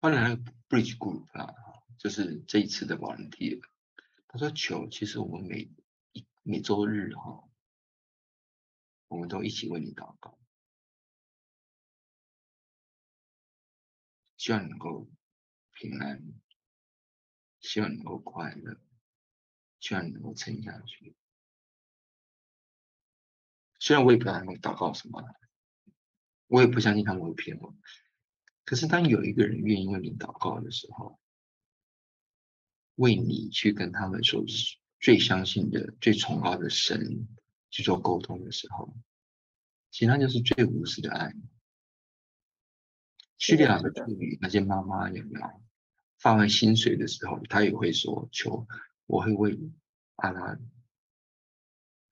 后来那个 Bridge Group 啊，就是这一次的 volunteer，他说球，其实我们每一每周日哈。我们都一起为你祷告，希望你能够平安，希望你能够快乐，希望你能够撑下去。虽然我也不知道他们祷告什么，我也不相信他们会骗我。可是当有一个人愿意为你祷告的时候，为你去跟他们说最相信的、最崇高的神。去做沟通的时候，其实那就是最无私的爱。叙利亚的妇女，那些妈妈有没有发完薪水的时候，她也会说：“求我会为阿拉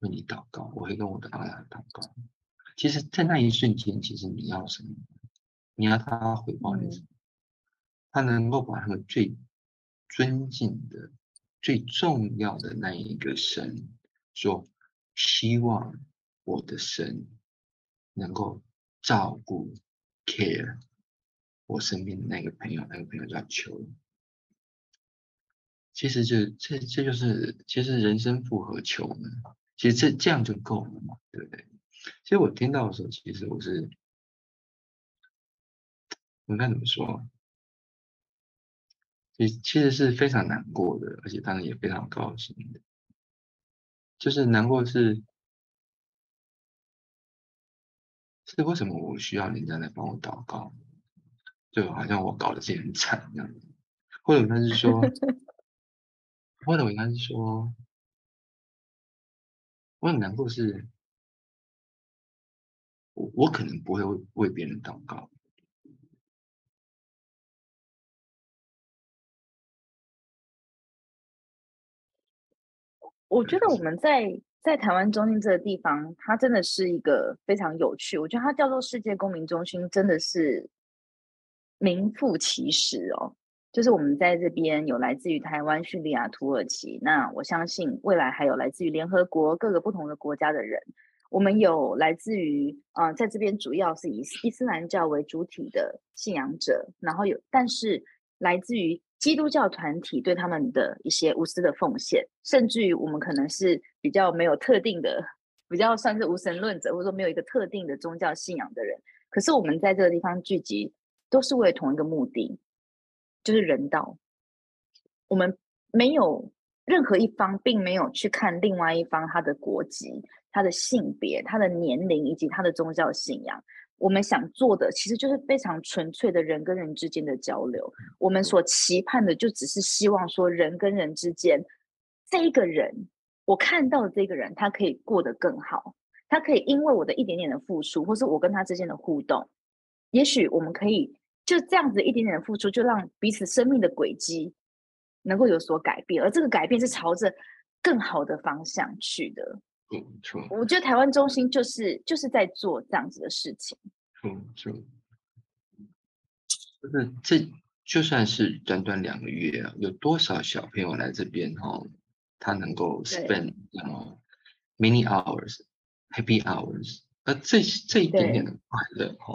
为你祷告，我会跟我的阿拉祷告。其实，在那一瞬间，其实你要什么？你要他回报你什么？他能够把他们最尊敬的、最重要的那一个神，说希望我的神能够照顾、care 我身边的那个朋友，那个朋友叫求。其实就这这就是其实人生复合求呢，其实这这样就够了嘛，对不对？其实我听到的时候，其实我是，我该怎么说？其其实是非常难过的，而且当然也非常高兴的。就是难过是，是为什么我需要人家来帮我祷告？就好像我搞得自己很惨一样，或者他是说。或者我应该是说，我很难过，是，我我可能不会为别人祷告。我觉得我们在在台湾中心这个地方，它真的是一个非常有趣。我觉得它叫做世界公民中心，真的是名副其实哦。就是我们在这边有来自于台湾、叙利亚、土耳其，那我相信未来还有来自于联合国各个不同的国家的人。我们有来自于啊，在这边主要是以伊斯兰教为主体的信仰者，然后有但是来自于基督教团体对他们的一些无私的奉献，甚至于我们可能是比较没有特定的，比较算是无神论者，或者说没有一个特定的宗教信仰的人。可是我们在这个地方聚集，都是为了同一个目的。就是人道，我们没有任何一方，并没有去看另外一方他的国籍、他的性别、他的年龄以及他的宗教信仰。我们想做的，其实就是非常纯粹的人跟人之间的交流。我们所期盼的，就只是希望说，人跟人之间，这一个人，我看到的这个人，他可以过得更好，他可以因为我的一点点的付出，或是我跟他之间的互动，也许我们可以。就这样子一点点的付出，就让彼此生命的轨迹能够有所改变，而这个改变是朝着更好的方向去的。我觉得台湾中心就是就是在做这样子的事情。嗯，错。就是这就算是短短两个月啊，有多少小朋友来这边哈，他能够 spend 后 many hours happy hours，而这这一点点的快乐哈。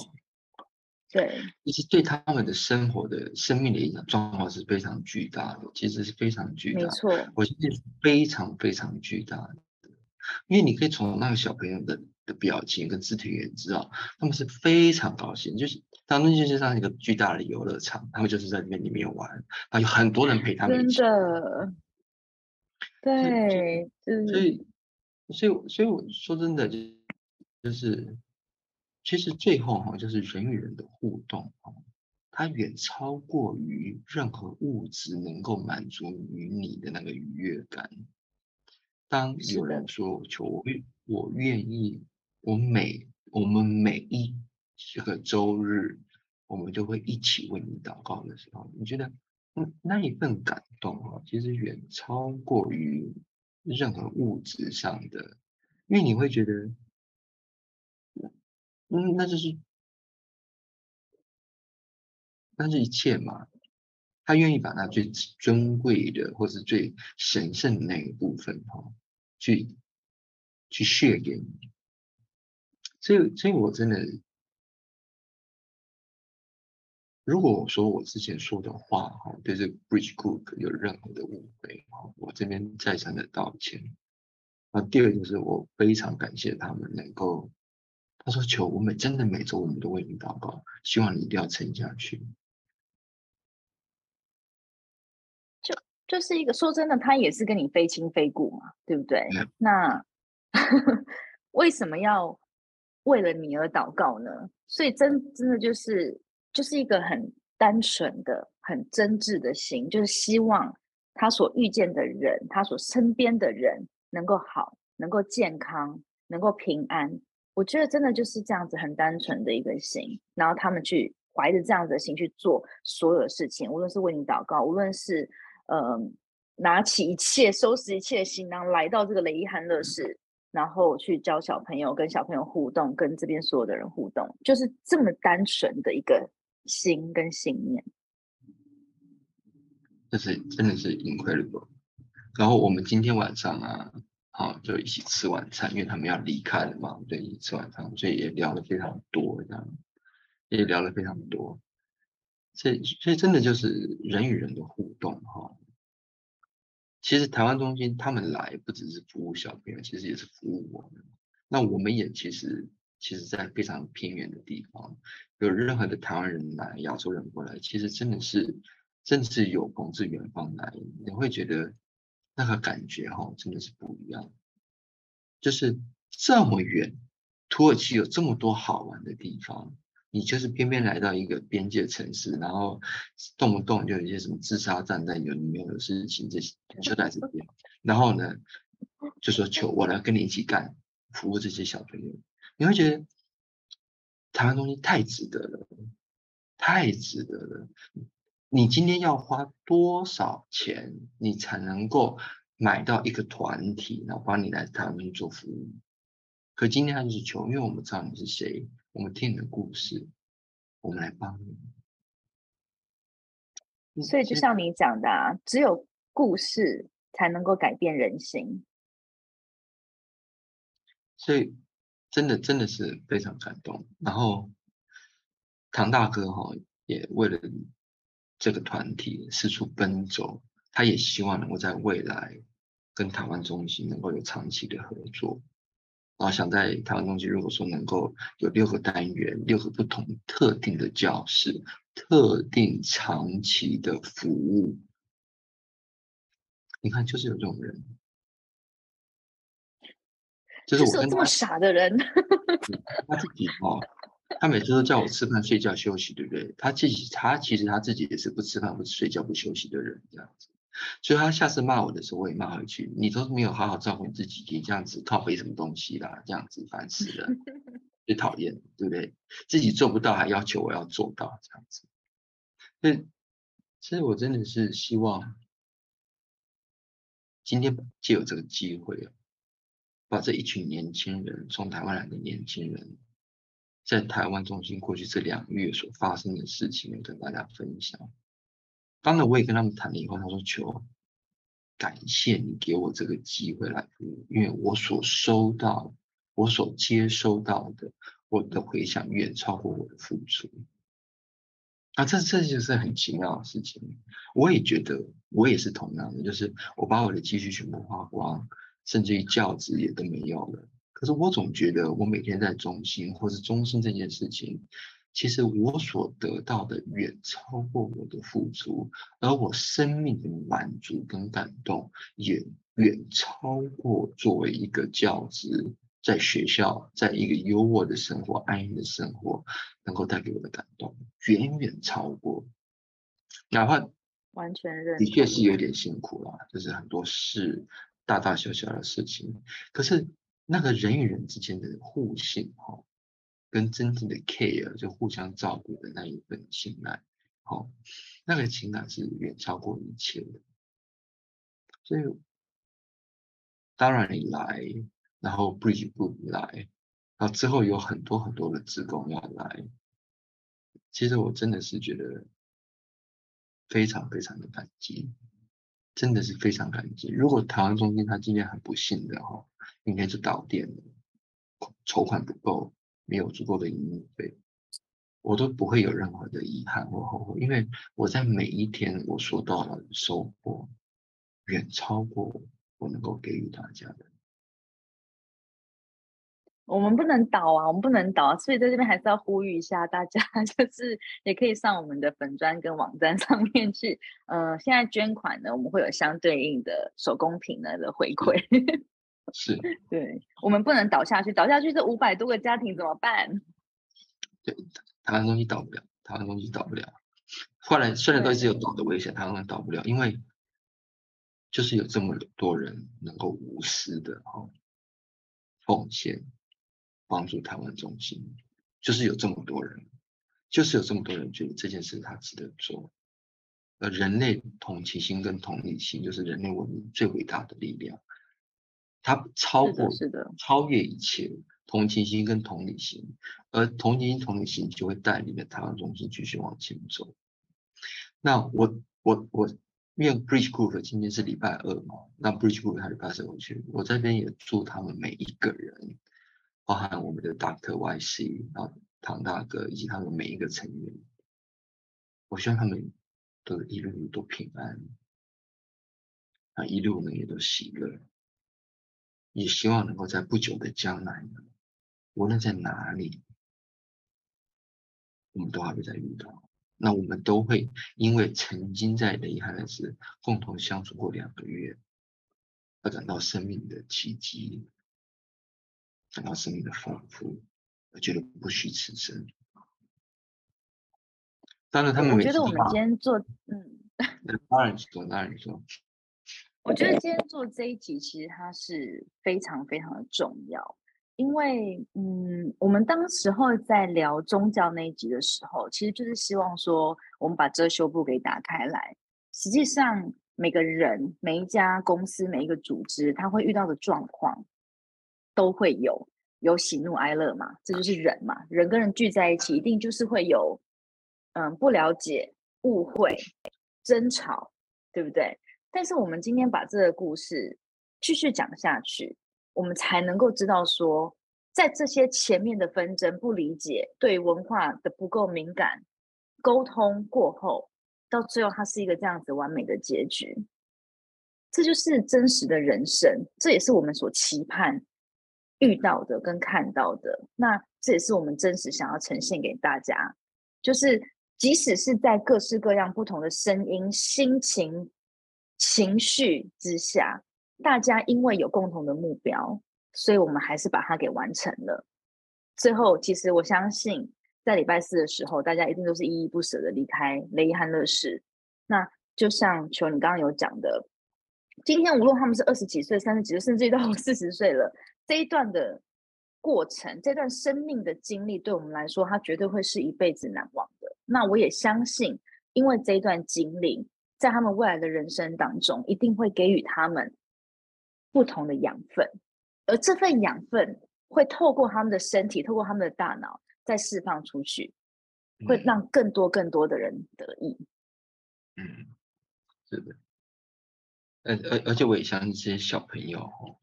对，其实对他们的生活的生命的影响状况是非常巨大的，其实是非常巨大。没错，我觉得非常非常巨大的，因为你可以从那个小朋友的的表情跟肢体语言知道，他们是非常高兴，就是当中就是像一个巨大的游乐场，他们就是在里面里面玩，啊，有很多人陪他们。真的，对，所以，所以，所以我说真的，就就是。其实最后哈，就是人与人的互动哈，它远超过于任何物质能够满足于你的那个愉悦感。当有人说求我愿，我愿意，我每我们每一这个周日，我们就会一起为你祷告的时候，你觉得那那一份感动哈，其实远超过于任何物质上的，因为你会觉得。嗯，那就是，那是一切嘛。他愿意把他最尊贵的，或是最神圣的那一部分，哈，去去血给你。所以，所以我真的，如果我说我之前说的话，哈，对这个 Bridge Cook 有任何的误会，哈，我这边再三的道歉。那第二就是我非常感谢他们能够。他说：“求我每真的每周我们都为你祷告，希望你一定要撑下去。”就就是一个说真的，他也是跟你非亲非故嘛，对不对？那 为什么要为了你而祷告呢？所以真真的就是就是一个很单纯的、很真挚的心，就是希望他所遇见的人，他所身边的人能够好，能够健康，能够平安。我觉得真的就是这样子，很单纯的一个心，然后他们去怀着这样子的心去做所有的事情，无论是为你祷告，无论是呃拿起一切，收拾一切行囊，来到这个雷伊汉乐市，然后去教小朋友，跟小朋友互动，跟这边所有的人互动，就是这么单纯的一个心跟信念。这是真的是 incredible。然后我们今天晚上啊，好就一起吃晚餐，因为他们要离开了嘛，对，一起吃晚餐，所以也聊了非常多，这样也聊了非常多。所以，所以真的就是人与人的互动哈。其实台湾中心他们来不只是服务小朋友，其实也是服务我们。那我们也其实，其实在非常偏远的地方，有任何的台湾人来，亚洲人过来，其实真的是，真的是有朋自远方来，你会觉得那个感觉哈，真的是不一样。就是这么远，土耳其有这么多好玩的地方。你就是偏偏来到一个边界城市，然后动不动就有一些什么自杀战争、有没有的事情，这些就在这边。然后呢，就说求我来跟你一起干，服务这些小朋友。你会觉得台湾东西太值得了，太值得了。你今天要花多少钱，你才能够买到一个团体，然后帮你来台湾做服务？可今天他就是求，因为我们知道你是谁。我们听你的故事，我们来帮你。所以就像你讲的，啊，只有故事才能够改变人心。所以真的真的是非常感动。然后唐大哥哈也为了这个团体四处奔走，他也希望能够在未来跟台湾中心能够有长期的合作。然后想在台湾中心，如果说能够有六个单元、六个不同特定的教室、特定长期的服务，你看，就是有这种人，就是我跟这么傻的人，他自己哦，他每次都叫我吃饭、睡觉、休息，对不对？他自己，他其实他自己也是不吃饭、不睡觉、不休息的人，这样子。所以他下次骂我的时候，我也骂回去。你都没有好好照顾你自己，你这样子靠背什么东西啦？这样子烦死了，最讨厌，对不对？自己做不到还要求我要做到，这样子。所以，所以我真的是希望今天借有这个机会啊，把这一群年轻人，从台湾来的年轻人，在台湾中心过去这两个月所发生的事情，跟大家分享。当然，我也跟他们谈了以后，他说：“求感谢你给我这个机会来服务，因为我所收到、我所接收到的，我的回响远超过我的付出。啊，这这就是很奇妙的事情。我也觉得，我也是同样的，就是我把我的积蓄全部花光，甚至于教职也都没有了。可是我总觉得，我每天在中心或是中心这件事情。”其实我所得到的远超过我的付出，而我生命的满足跟感动也远超过作为一个教职在学校，在一个优渥的生活、安逸的生活能够带给我的感动，远远超过。哪怕完全认，的确是有点辛苦啦，就是很多事大大小小的事情，可是那个人与人之间的互信，哈。跟真正的 care 就互相照顾的那一份信赖，好，那个情感是远超过一切的。所以，当然你来，然后 Bridge 不来，然后之后有很多很多的职工要来，其实我真的是觉得非常非常的感激，真的是非常感激。如果台湾中心他今天很不幸的哈，明天就倒店了，筹款不够。没有足够的营运费，我都不会有任何的遗憾或后悔，因为我在每一天我收到的收获，远超过我能够给予大家的。我们不能倒啊，我们不能倒，所以在这边还是要呼吁一下大家，就是也可以上我们的粉砖跟网站上面去，呃，现在捐款呢，我们会有相对应的手工品呢的回馈。是，对，我们不能倒下去，倒下去这五百多个家庭怎么办？对，台湾东西倒不了，台湾东西倒不了。后来虽然都一直有倒的危险，台湾倒不了，因为就是有这么多人能够无私的哈奉献帮助台湾中心，就是有这么多人，就是有这么多人觉得这件事他值得做，呃，人类同情心跟同理心就是人类文明最伟大的力量，它超过是的，超越一切同情心跟同理心，而同情心同理心就会带领着台湾中心继续往前走。那我我我，因为 Bridge Group 今天是礼拜二嘛，那 Bridge Group 他礼拜三回去，我这边也祝他们每一个人，包含我们的 Doctor YC 然后，唐大哥以及他们每一个成员，我希望他们都一路路都平安，啊，一路呢也都喜乐，也希望能够在不久的将来呢，无论在哪里，我们都还会再遇到。那我们都会因为曾经在雷汉的是共同相处过两个月，而感到生命的奇迹，感到生命的丰富，而觉得不虚此生。当然，他们我觉得我们今天做，嗯，当然说，当然说，我觉得今天做这一集其实它是非常非常的重要。因为，嗯，我们当时候在聊宗教那一集的时候，其实就是希望说，我们把遮羞布给打开来。实际上，每个人、每一家公司、每一个组织，他会遇到的状况，都会有有喜怒哀乐嘛，这就是人嘛。人跟人聚在一起，一定就是会有，嗯，不了解、误会、争吵，对不对？但是我们今天把这个故事继续讲下去。我们才能够知道说，在这些前面的纷争、不理解、对文化的不够敏感，沟通过后，到最后它是一个这样子完美的结局。这就是真实的人生，这也是我们所期盼遇到的跟看到的。那这也是我们真实想要呈现给大家，就是即使是在各式各样不同的声音、心情、情绪之下。大家因为有共同的目标，所以我们还是把它给完成了。最后，其实我相信，在礼拜四的时候，大家一定都是依依不舍的离开雷伊汉乐视。那就像球你刚刚有讲的，今天无论他们是二十几岁、三十几岁，甚至到四十岁了，这一段的过程，这段生命的经历，对我们来说，它绝对会是一辈子难忘的。那我也相信，因为这一段经历，在他们未来的人生当中，一定会给予他们。不同的养分，而这份养分会透过他们的身体，透过他们的大脑再释放出去，会让更多更多的人得益。嗯，是的。而而而且我也相信这些小朋友哈，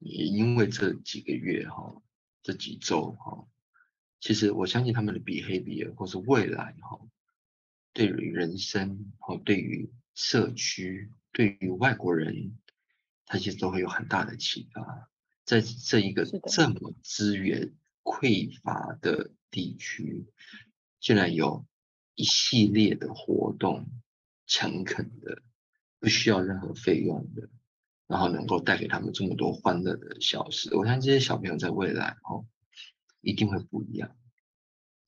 也因为这几个月哈，这几周哈，其实我相信他们的比黑比尔或是未来哈，对于人生和对于社区，对于外国人。它其实都会有很大的启发，在这一个这么资源匮乏的地区，竟然有一系列的活动，诚恳的，不需要任何费用的，然后能够带给他们这么多欢乐的小事。我相信这些小朋友在未来哦，一定会不一样。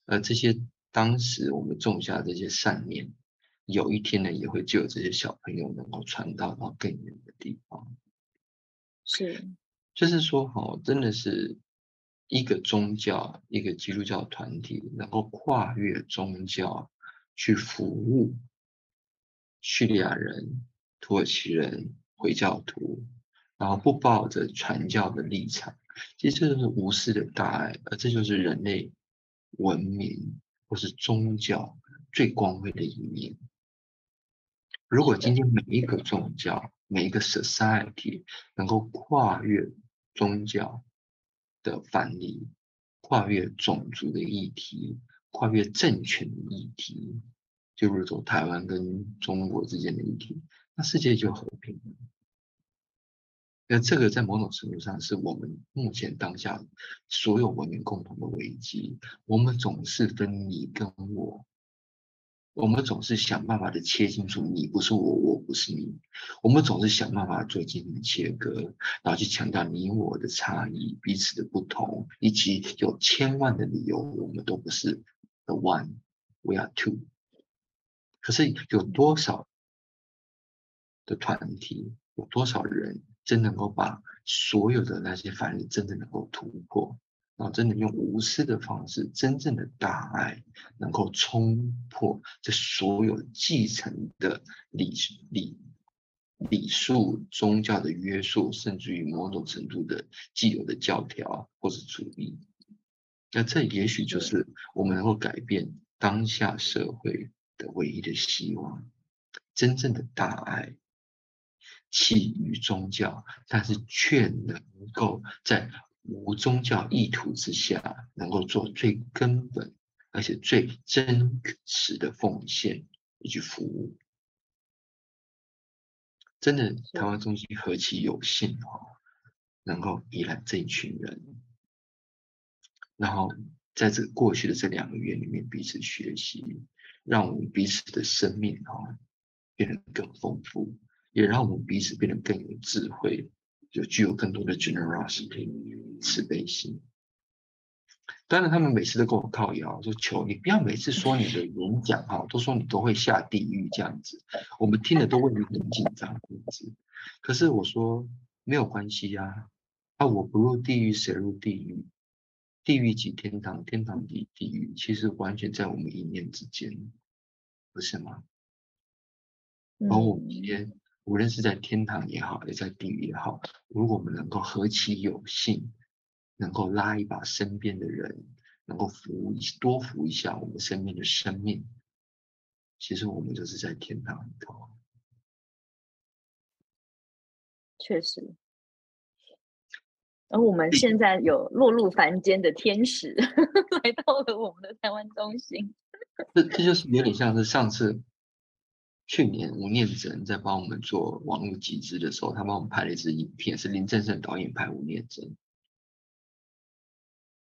而这些当时我们种下这些善念，有一天呢，也会就有这些小朋友能够传到到更远的地方。是，就是说，哈，真的是一个宗教，一个基督教团体，能够跨越宗教去服务叙利亚人、土耳其人、回教徒，然后不抱着传教的立场，其实这就是无私的大爱，而这就是人类文明或是宗教最光辉的一面。如果今天每一个宗教，每一个 society 能够跨越宗教的藩篱，跨越种族的议题，跨越政权的议题，就如同台湾跟中国之间的议题，那世界就和平了。那这个在某种程度上是我们目前当下所有文明共同的危机。我们总是分你跟我。我们总是想办法的切清楚，你不是我，我不是你。我们总是想办法做进行切割，然后去强调你我的差异、彼此的不同，以及有千万的理由，我们都不是 the one，we are two。可是有多少的团体，有多少人真能够把所有的那些凡人真的能够突破？然后真的用无私的方式，真正的大爱，能够冲破这所有继承的礼礼礼数、宗教的约束，甚至于某种程度的既有的教条或者主义。那这也许就是我们能够改变当下社会的唯一的希望。真正的大爱，起于宗教，但是却能够在无宗教意图之下，能够做最根本而且最真实的奉献以及服务。真的，台湾中心何其有幸哦，能够依赖这一群人，然后在这过去的这两个月里面彼此学习，让我们彼此的生命哈。变得更丰富，也让我们彼此变得更有智慧，就具有更多的 generosity 慈悲心。当然，他们每次都跟我靠谣，说求你不要每次说你的演讲哈，都说你都会下地狱这样子，我们听了都为你很紧张这样子。可是我说没有关系呀，啊，我不入地狱谁入地狱？地狱即天堂，天堂即地狱，其实完全在我们一念之间，不是吗？而我们今天，无论是在天堂也好，也在地狱也好，如果我们能够何其有幸，能够拉一把身边的人，能够扶多扶一下我们身边的生命，其实我们就是在天堂里头。确实，而我们现在有落入凡间的天使 来到了我们的台湾中心。这这就是有点像是上次。去年吴念真在帮我们做网络集资的时候，他帮我们拍了一支影片，是林正盛导演拍吴念真。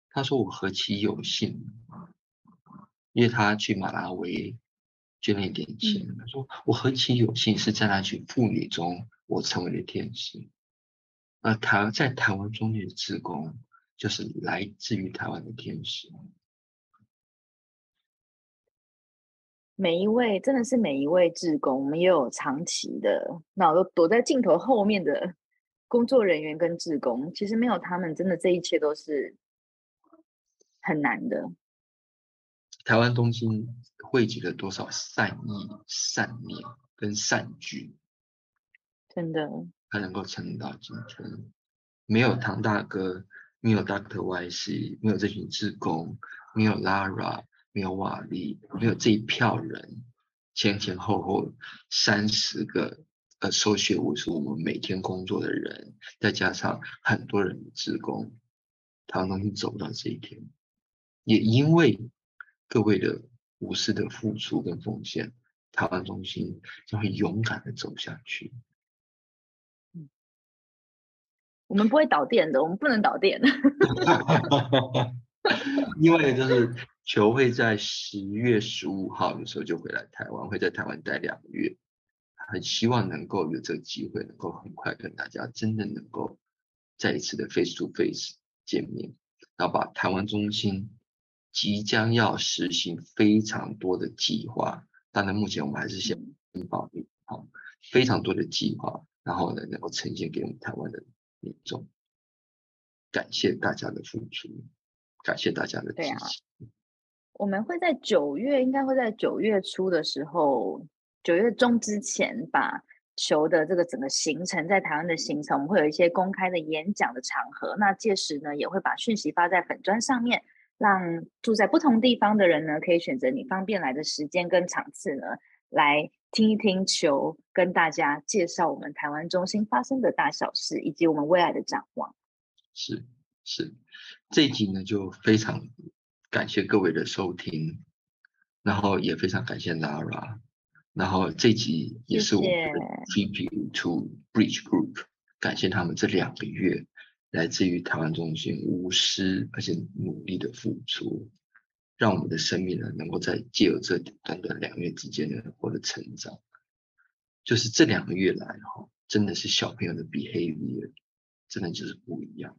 他说我何其有幸，因为他去马拉维捐了一点钱。他说我何其有幸是在那群妇女中，我成为了天使。而台在台湾中的职工，就是来自于台湾的天使。每一位真的是每一位志工，我们也有长期的，那都躲在镜头后面的工作人员跟志工，其实没有他们，真的这一切都是很难的。台湾东京汇集了多少善意、善念跟善举，真的，他能够撑到今天。没有唐大哥，没有 Doctor Y C，没有这群志工，没有 Lara。没有瓦力，没有这一票人，前前后后三十个呃，收学务是我们每天工作的人，再加上很多人的职工，台湾中心走到这一天，也因为各位的无私的付出跟奉献，台湾中心将会勇敢的走下去。我们不会导电的，我们不能导电。另外就是。球会在十月十五号的时候就回来台湾，会在台湾待两个月，很希望能够有这个机会，能够很快跟大家真的能够再一次的 face to face 见面，然后把台湾中心即将要实行非常多的计划，当然目前我们还是先保密，好，非常多的计划，然后呢能够呈现给我们台湾的民众，感谢大家的付出，感谢大家的支持。我们会在九月，应该会在九月初的时候，九月中之前把球的这个整个行程，在台湾的行程，我们会有一些公开的演讲的场合。那届时呢，也会把讯息发在粉砖上面，让住在不同地方的人呢，可以选择你方便来的时间跟场次呢，来听一听球，跟大家介绍我们台湾中心发生的大小事，以及我们未来的展望。是是，这一集呢就非常。感谢各位的收听，然后也非常感谢 Lara，然后这集也是我们的 tribute to Bridge Group，感谢他们这两个月来自于台湾中心无私而且努力的付出，让我们的生命呢能够在借由这短短两月之间呢获得成长。就是这两个月来哈，真的是小朋友的 behavior 真的就是不一样。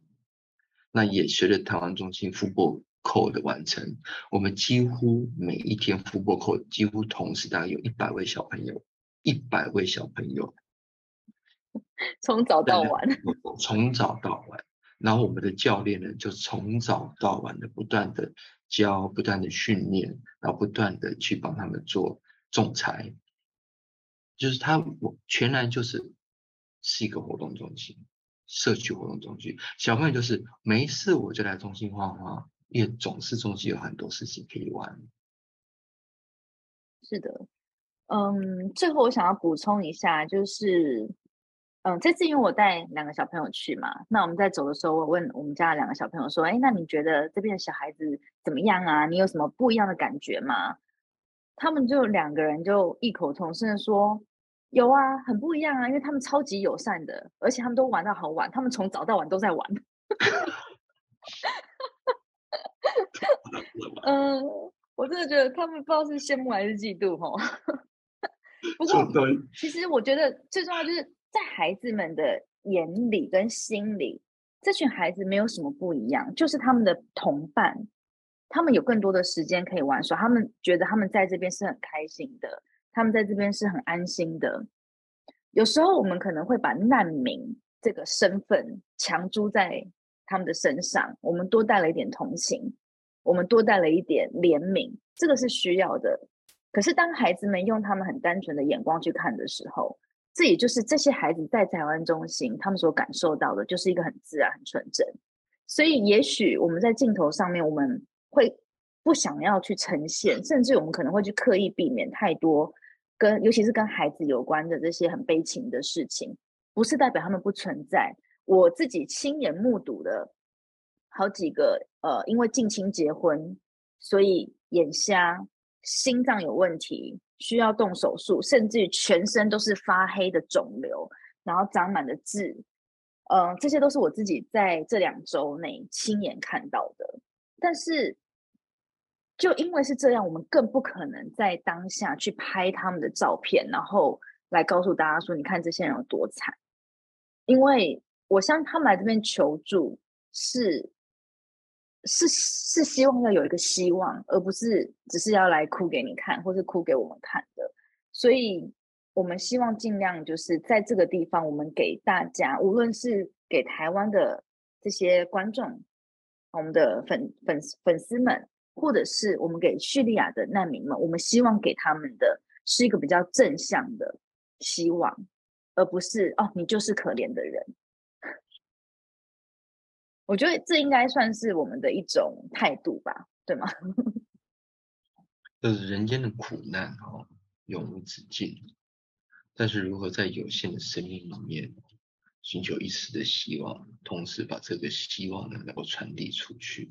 那也随着台湾中心复播。扣的完成，我们几乎每一天复播扣，几乎同时大概有一百位小朋友，一百位小朋友，从早到晚，从早到晚，然后我们的教练呢，就从早到晚的不断的教，不断的训练，然后不断的去帮他们做仲裁，就是他我全然就是是一个活动中心，社区活动中心。小朋友就是没事我就来中心画画，因为总是中心有很多事情可以玩。是的，嗯，最后我想要补充一下，就是。嗯，这次因为我带两个小朋友去嘛，那我们在走的时候，我问我们家的两个小朋友说：“哎，那你觉得这边的小孩子怎么样啊？你有什么不一样的感觉吗？”他们就两个人就异口同声的说：“有啊，很不一样啊，因为他们超级友善的，而且他们都玩到好晚，他们从早到晚都在玩。” 嗯，我真的觉得他们不知道是羡慕还是嫉妒哈。不过，其实我觉得最重要就是。在孩子们的眼里跟心里，这群孩子没有什么不一样，就是他们的同伴，他们有更多的时间可以玩耍，他们觉得他们在这边是很开心的，他们在这边是很安心的。有时候我们可能会把难民这个身份强租在他们的身上，我们多带了一点同情，我们多带了一点怜悯，这个是需要的。可是当孩子们用他们很单纯的眼光去看的时候，这也就是这些孩子在台湾中心，他们所感受到的，就是一个很自然、很纯真。所以，也许我们在镜头上面，我们会不想要去呈现，甚至我们可能会去刻意避免太多跟，尤其是跟孩子有关的这些很悲情的事情。不是代表他们不存在。我自己亲眼目睹的好几个，呃，因为近亲结婚，所以眼瞎、心脏有问题。需要动手术，甚至全身都是发黑的肿瘤，然后长满了痣，嗯，这些都是我自己在这两周内亲眼看到的。但是，就因为是这样，我们更不可能在当下去拍他们的照片，然后来告诉大家说：“你看这些人有多惨。”因为我向他们来这边求助是。是是希望要有一个希望，而不是只是要来哭给你看，或是哭给我们看的。所以，我们希望尽量就是在这个地方，我们给大家，无论是给台湾的这些观众，我们的粉粉粉丝们，或者是我们给叙利亚的难民们，我们希望给他们的是一个比较正向的希望，而不是哦，你就是可怜的人。我觉得这应该算是我们的一种态度吧，对吗？就 是人间的苦难哈，永无止境。但是如何在有限的生命里面寻求一丝的希望，同时把这个希望呢能够传递出去，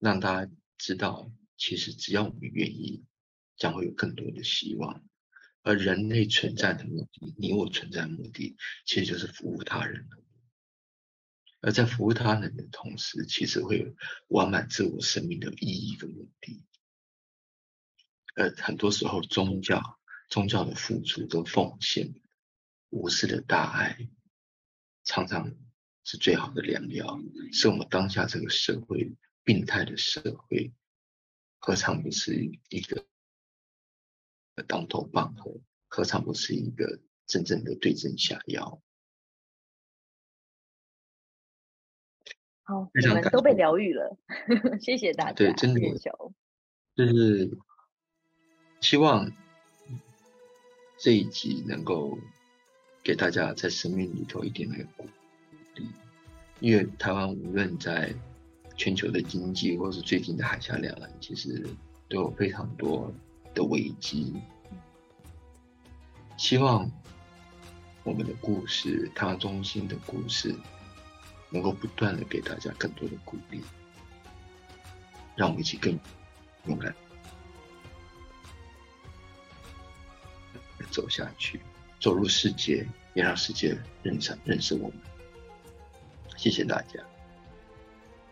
让大家知道，其实只要我们愿意，将会有更多的希望。而人类存在的目的，你我存在的目的，其实就是服务他人。而在服务他人的同时，其实会有完满自我生命的意义跟目的。而很多时候，宗教、宗教的付出跟奉献、无私的大爱，常常是最好的良药，是我们当下这个社会病态的社会，何尝不是一个当头棒喝？何尝不是一个真正的对症下药？好，你们都被疗愈了，谢谢大家。对，真的，就是希望这一集能够给大家在生命里头一点点鼓励，因为台湾无论在全球的经济，或是最近的海峡两岸，其实都有非常多的危机。希望我们的故事，台湾中心的故事。能够不断的给大家更多的鼓励，让我们一起更勇敢走下去，走入世界，也让世界认识认识我们。谢谢大家，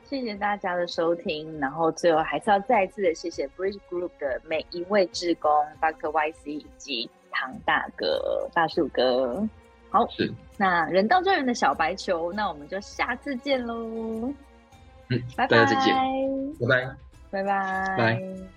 谢谢大家的收听。然后最后还是要再一次的谢谢 Bridge Group 的每一位志工，Dr. Y C 以及唐大哥、大树哥。好，是。那人到最远的小白球，那我们就下次见喽。嗯，拜拜，大家再见，拜拜，拜拜，拜。